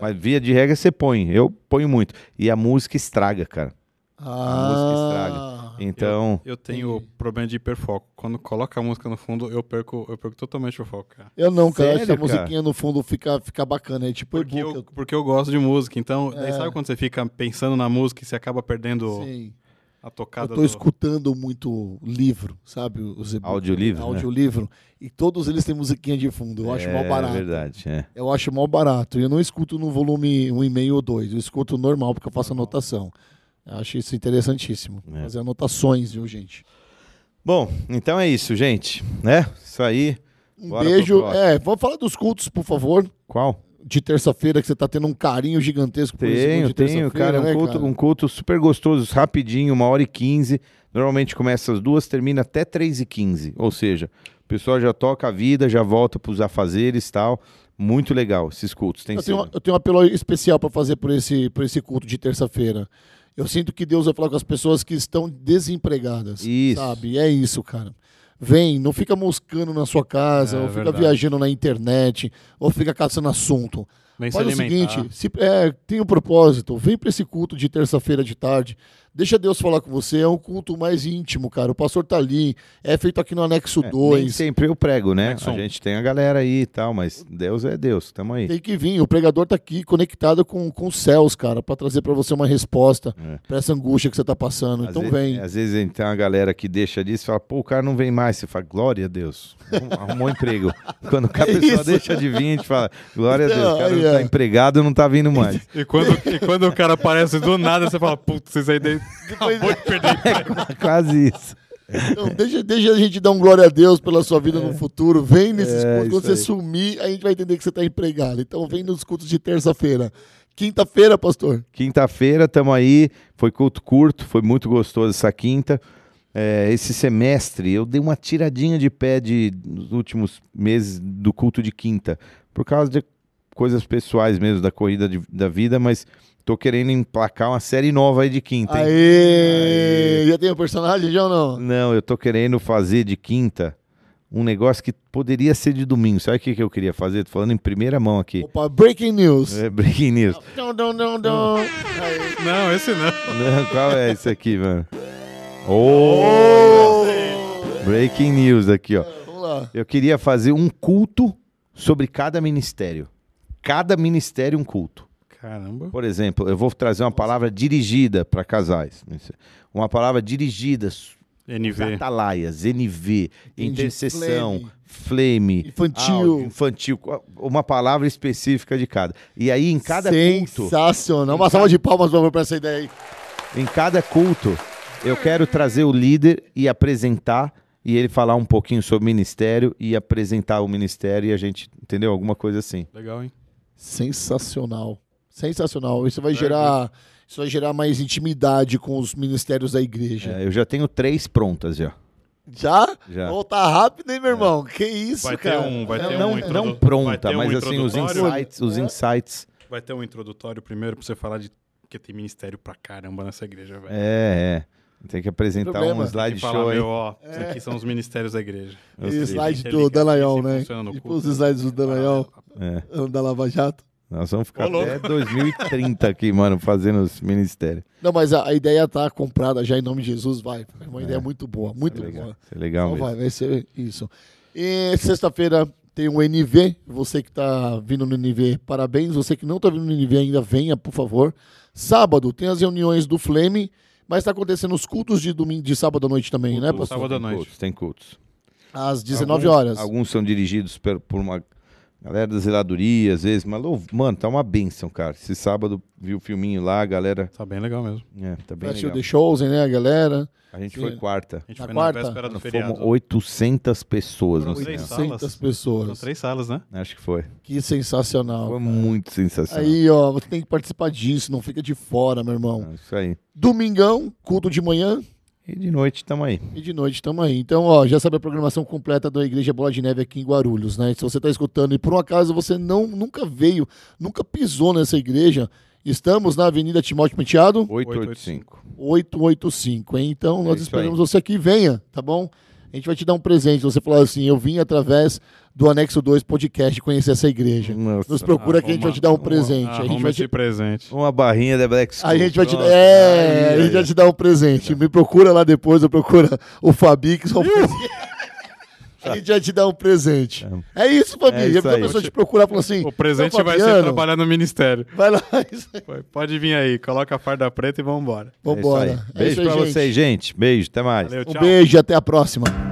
mas via de regra você põe, eu ponho muito. E a música estraga, cara. Ah, música estraga. Então, Eu tenho problema de hiperfoco. Quando coloca a música no fundo, eu perco, eu perco totalmente o foco, cara. Eu não, cara. Acho que a Sério, cara? musiquinha no fundo fica, fica bacana. É tipo Porque eu, porque eu gosto de música. Então, É. sabe quando você fica pensando na música e você acaba perdendo Sim. A Eu tocada tô do... escutando muito livro, sabe? Os e-book. Audiolivro, né? Audiolivro. E todos eles têm musiquinha de fundo. Eu acho é mal barato. verdade, é. Eu acho mal barato. E eu não escuto no volume 1,5 ou 2. Eu escuto normal, porque eu faço anotação. Eu acho isso interessantíssimo. É. Fazer anotações, viu, gente? Bom, então é isso, gente, né? Isso aí. Um Bora beijo. É, vamos falar dos cultos, por favor. Qual? De terça-feira, que você tá tendo um carinho gigantesco por esse Tenho, de tenho, terça-feira, cara, é um né, culto, cara? um culto super gostoso, rapidinho, uma hora e quinze. Normalmente começa às duas, termina até três e quinze. Ou seja, o pessoal já toca a vida, já volta pros afazeres e tal. Muito legal esses cultos. Tem Eu tenho, eu tenho um apelo especial para fazer por esse, por esse culto de terça-feira. Eu sinto que Deus vai falar com as pessoas que estão desempregadas. Isso. Sabe? É isso, cara. Vem, não fica moscando na sua casa, É, ou fica verdade. viajando na internet, ou fica caçando assunto. Vem se Faz o alimentar. seguinte, se, é, tem um propósito, vem para esse culto de terça-feira de tarde, deixa Deus falar com você, é um culto mais íntimo, cara. O pastor tá ali, é feito aqui no anexo É, nem 2. sempre eu prego, né? A gente tem a galera aí e tal, mas Deus é Deus, tamo aí. Tem que vir, o pregador tá aqui conectado com, com os céus, cara, para trazer para você uma resposta É. para essa angústia que você tá passando. Às então vezes, vem. Às vezes tem uma galera que deixa disso e fala, pô, o cara não vem mais. Você fala, glória a Deus. Arrum- Arrumou emprego. Quando a É pessoa isso. deixa de vir, a gente fala, glória a Deus, o cara Não, tá é. empregado, não tá vindo mais. E quando, e quando o cara aparece do nada, você fala, putz, isso aí daí acabou de perder emprego. Quase isso. Então, deixa, deixa a gente dar um glória a Deus pela sua vida no futuro. Vem nesses É, cultos. Quando você aí. sumir, a gente vai entender que você tá empregado. Então vem nos cultos de terça-feira. Quinta-feira, pastor. Quinta-feira, tamo aí. Foi culto curto, foi muito gostoso essa quinta. É, esse semestre eu dei uma tiradinha de pé de, nos últimos meses do culto de quinta, por causa de coisas pessoais mesmo da corrida de- da vida, mas tô querendo emplacar uma série nova aí de quinta. hein? Aê! Já tem o personagem já ou não? Não, eu tô querendo fazer de quinta um negócio que poderia ser de domingo. Sabe o que, que eu queria fazer? Tô falando em primeira mão aqui. Opa, breaking news. É breaking news. Dum, dum, dum. Aí. Não, esse não. Não, qual é esse aqui, mano? Oh! Breaking news aqui, ó. Vamos lá. Eu queria fazer um culto sobre cada ministério. Cada ministério um culto. Caramba. Por exemplo, eu vou trazer uma palavra dirigida para casais. Uma palavra dirigida NV. Atalaias, NV, intercessão, flame, Infantil. áudio, infantil, uma palavra específica de cada. E aí em cada culto, Sensacional. Uma salva de palmas, pra essa ideia aí. em cada culto, eu quero trazer o líder e apresentar e ele falar um pouquinho sobre o ministério e apresentar o ministério e a gente, entendeu? Alguma coisa assim. Legal, hein? Sensacional. Sensacional. Isso vai gerar, isso vai gerar mais intimidade com os ministérios da igreja. É, eu já tenho três prontas já. Já? Já. Ô, tá rápido, hein, meu irmão? Que isso, Vai ter cara? um- vai É, ter não, um não introdu- vai pronta, ter um mas assim os insights, os insights. Vai ter um introdutório primeiro pra você falar de que tem ministério pra caramba nessa igreja, velho. É, é. Tem que apresentar Problema. um slide E falar, show aí. meu, ó, esses aqui são os ministérios da igreja. E Eu sei. slide do assim, né? culto. os slides do Dallagnol, É. da Lava Jato. Nós vamos ficar Ô, louco. até 2030 aqui, mano, fazendo os ministérios. Não, mas a, a ideia tá comprada já em nome de Jesus, vai. É uma ideia muito boa, muito É legal, boa. isso é legal Então mesmo. vai, vai ser isso. E sexta-feira tem o NV. Você que tá vindo no NV, parabéns. Você que não tá vindo no NV ainda, venha, por favor. Sábado tem as reuniões do Flame, mas tá acontecendo os cultos de domingo, de sábado à noite também, né, Culto pastor? sábado à noite. cultos, tem cultos. Às 19 Alguns- horas. Alguns são dirigidos por, por uma galera da zeladoria, às vezes. Mas, mano, tá uma benção, cara. Esse sábado vi o filminho lá, a galera. Tá bem legal mesmo. É, tá bem Assistiu legal. The Chosen, né, a galera? A gente Sim. foi quarta. A gente Na foi quarta? na véspera do Nós feriado. fomos 800 pessoas no Foram cinema. salas. 800 São pessoas. três salas, né? Acho que foi. Que sensacional. Foi cara. muito sensacional. Aí, ó, você tem que participar disso, não fica de fora, meu irmão. É Isso aí. Domingão, culto de manhã E de noite tamo aí. e de noite tamo aí. Então, ó, já sabe a programação completa da Igreja Bola de Neve aqui em Guarulhos, né? Se você tá escutando e por um acaso você não nunca veio, nunca pisou nessa igreja, estamos na Avenida Timóteo Penteado, 885. 885, hein? Então, nós isso esperamos você aqui, venha, tá bom? A gente vai te dar um presente. Você falar assim, eu vim através do Anexo 2 Podcast conhecer essa igreja. Nossa. Nos procura que a gente vai te dar um presente. A gente vai te, presente. Uma barrinha da Black School. a gente vai te Pronto. é, a gente vai te dar um presente. Me procura lá depois, eu procura o Fabi que são A gente vai te dar um presente. É isso, Fabi. É isso a pessoa te procurar e falar assim: O presente "Seu vai ser trabalhar no ministério. Vai lá. isso aí. Pode vir aí, coloca a farda preta e vambora. É isso Vambora. É Beijo isso aí, pra gente. vocês, gente. Beijo, até mais. Valeu, Um beijo e até a próxima.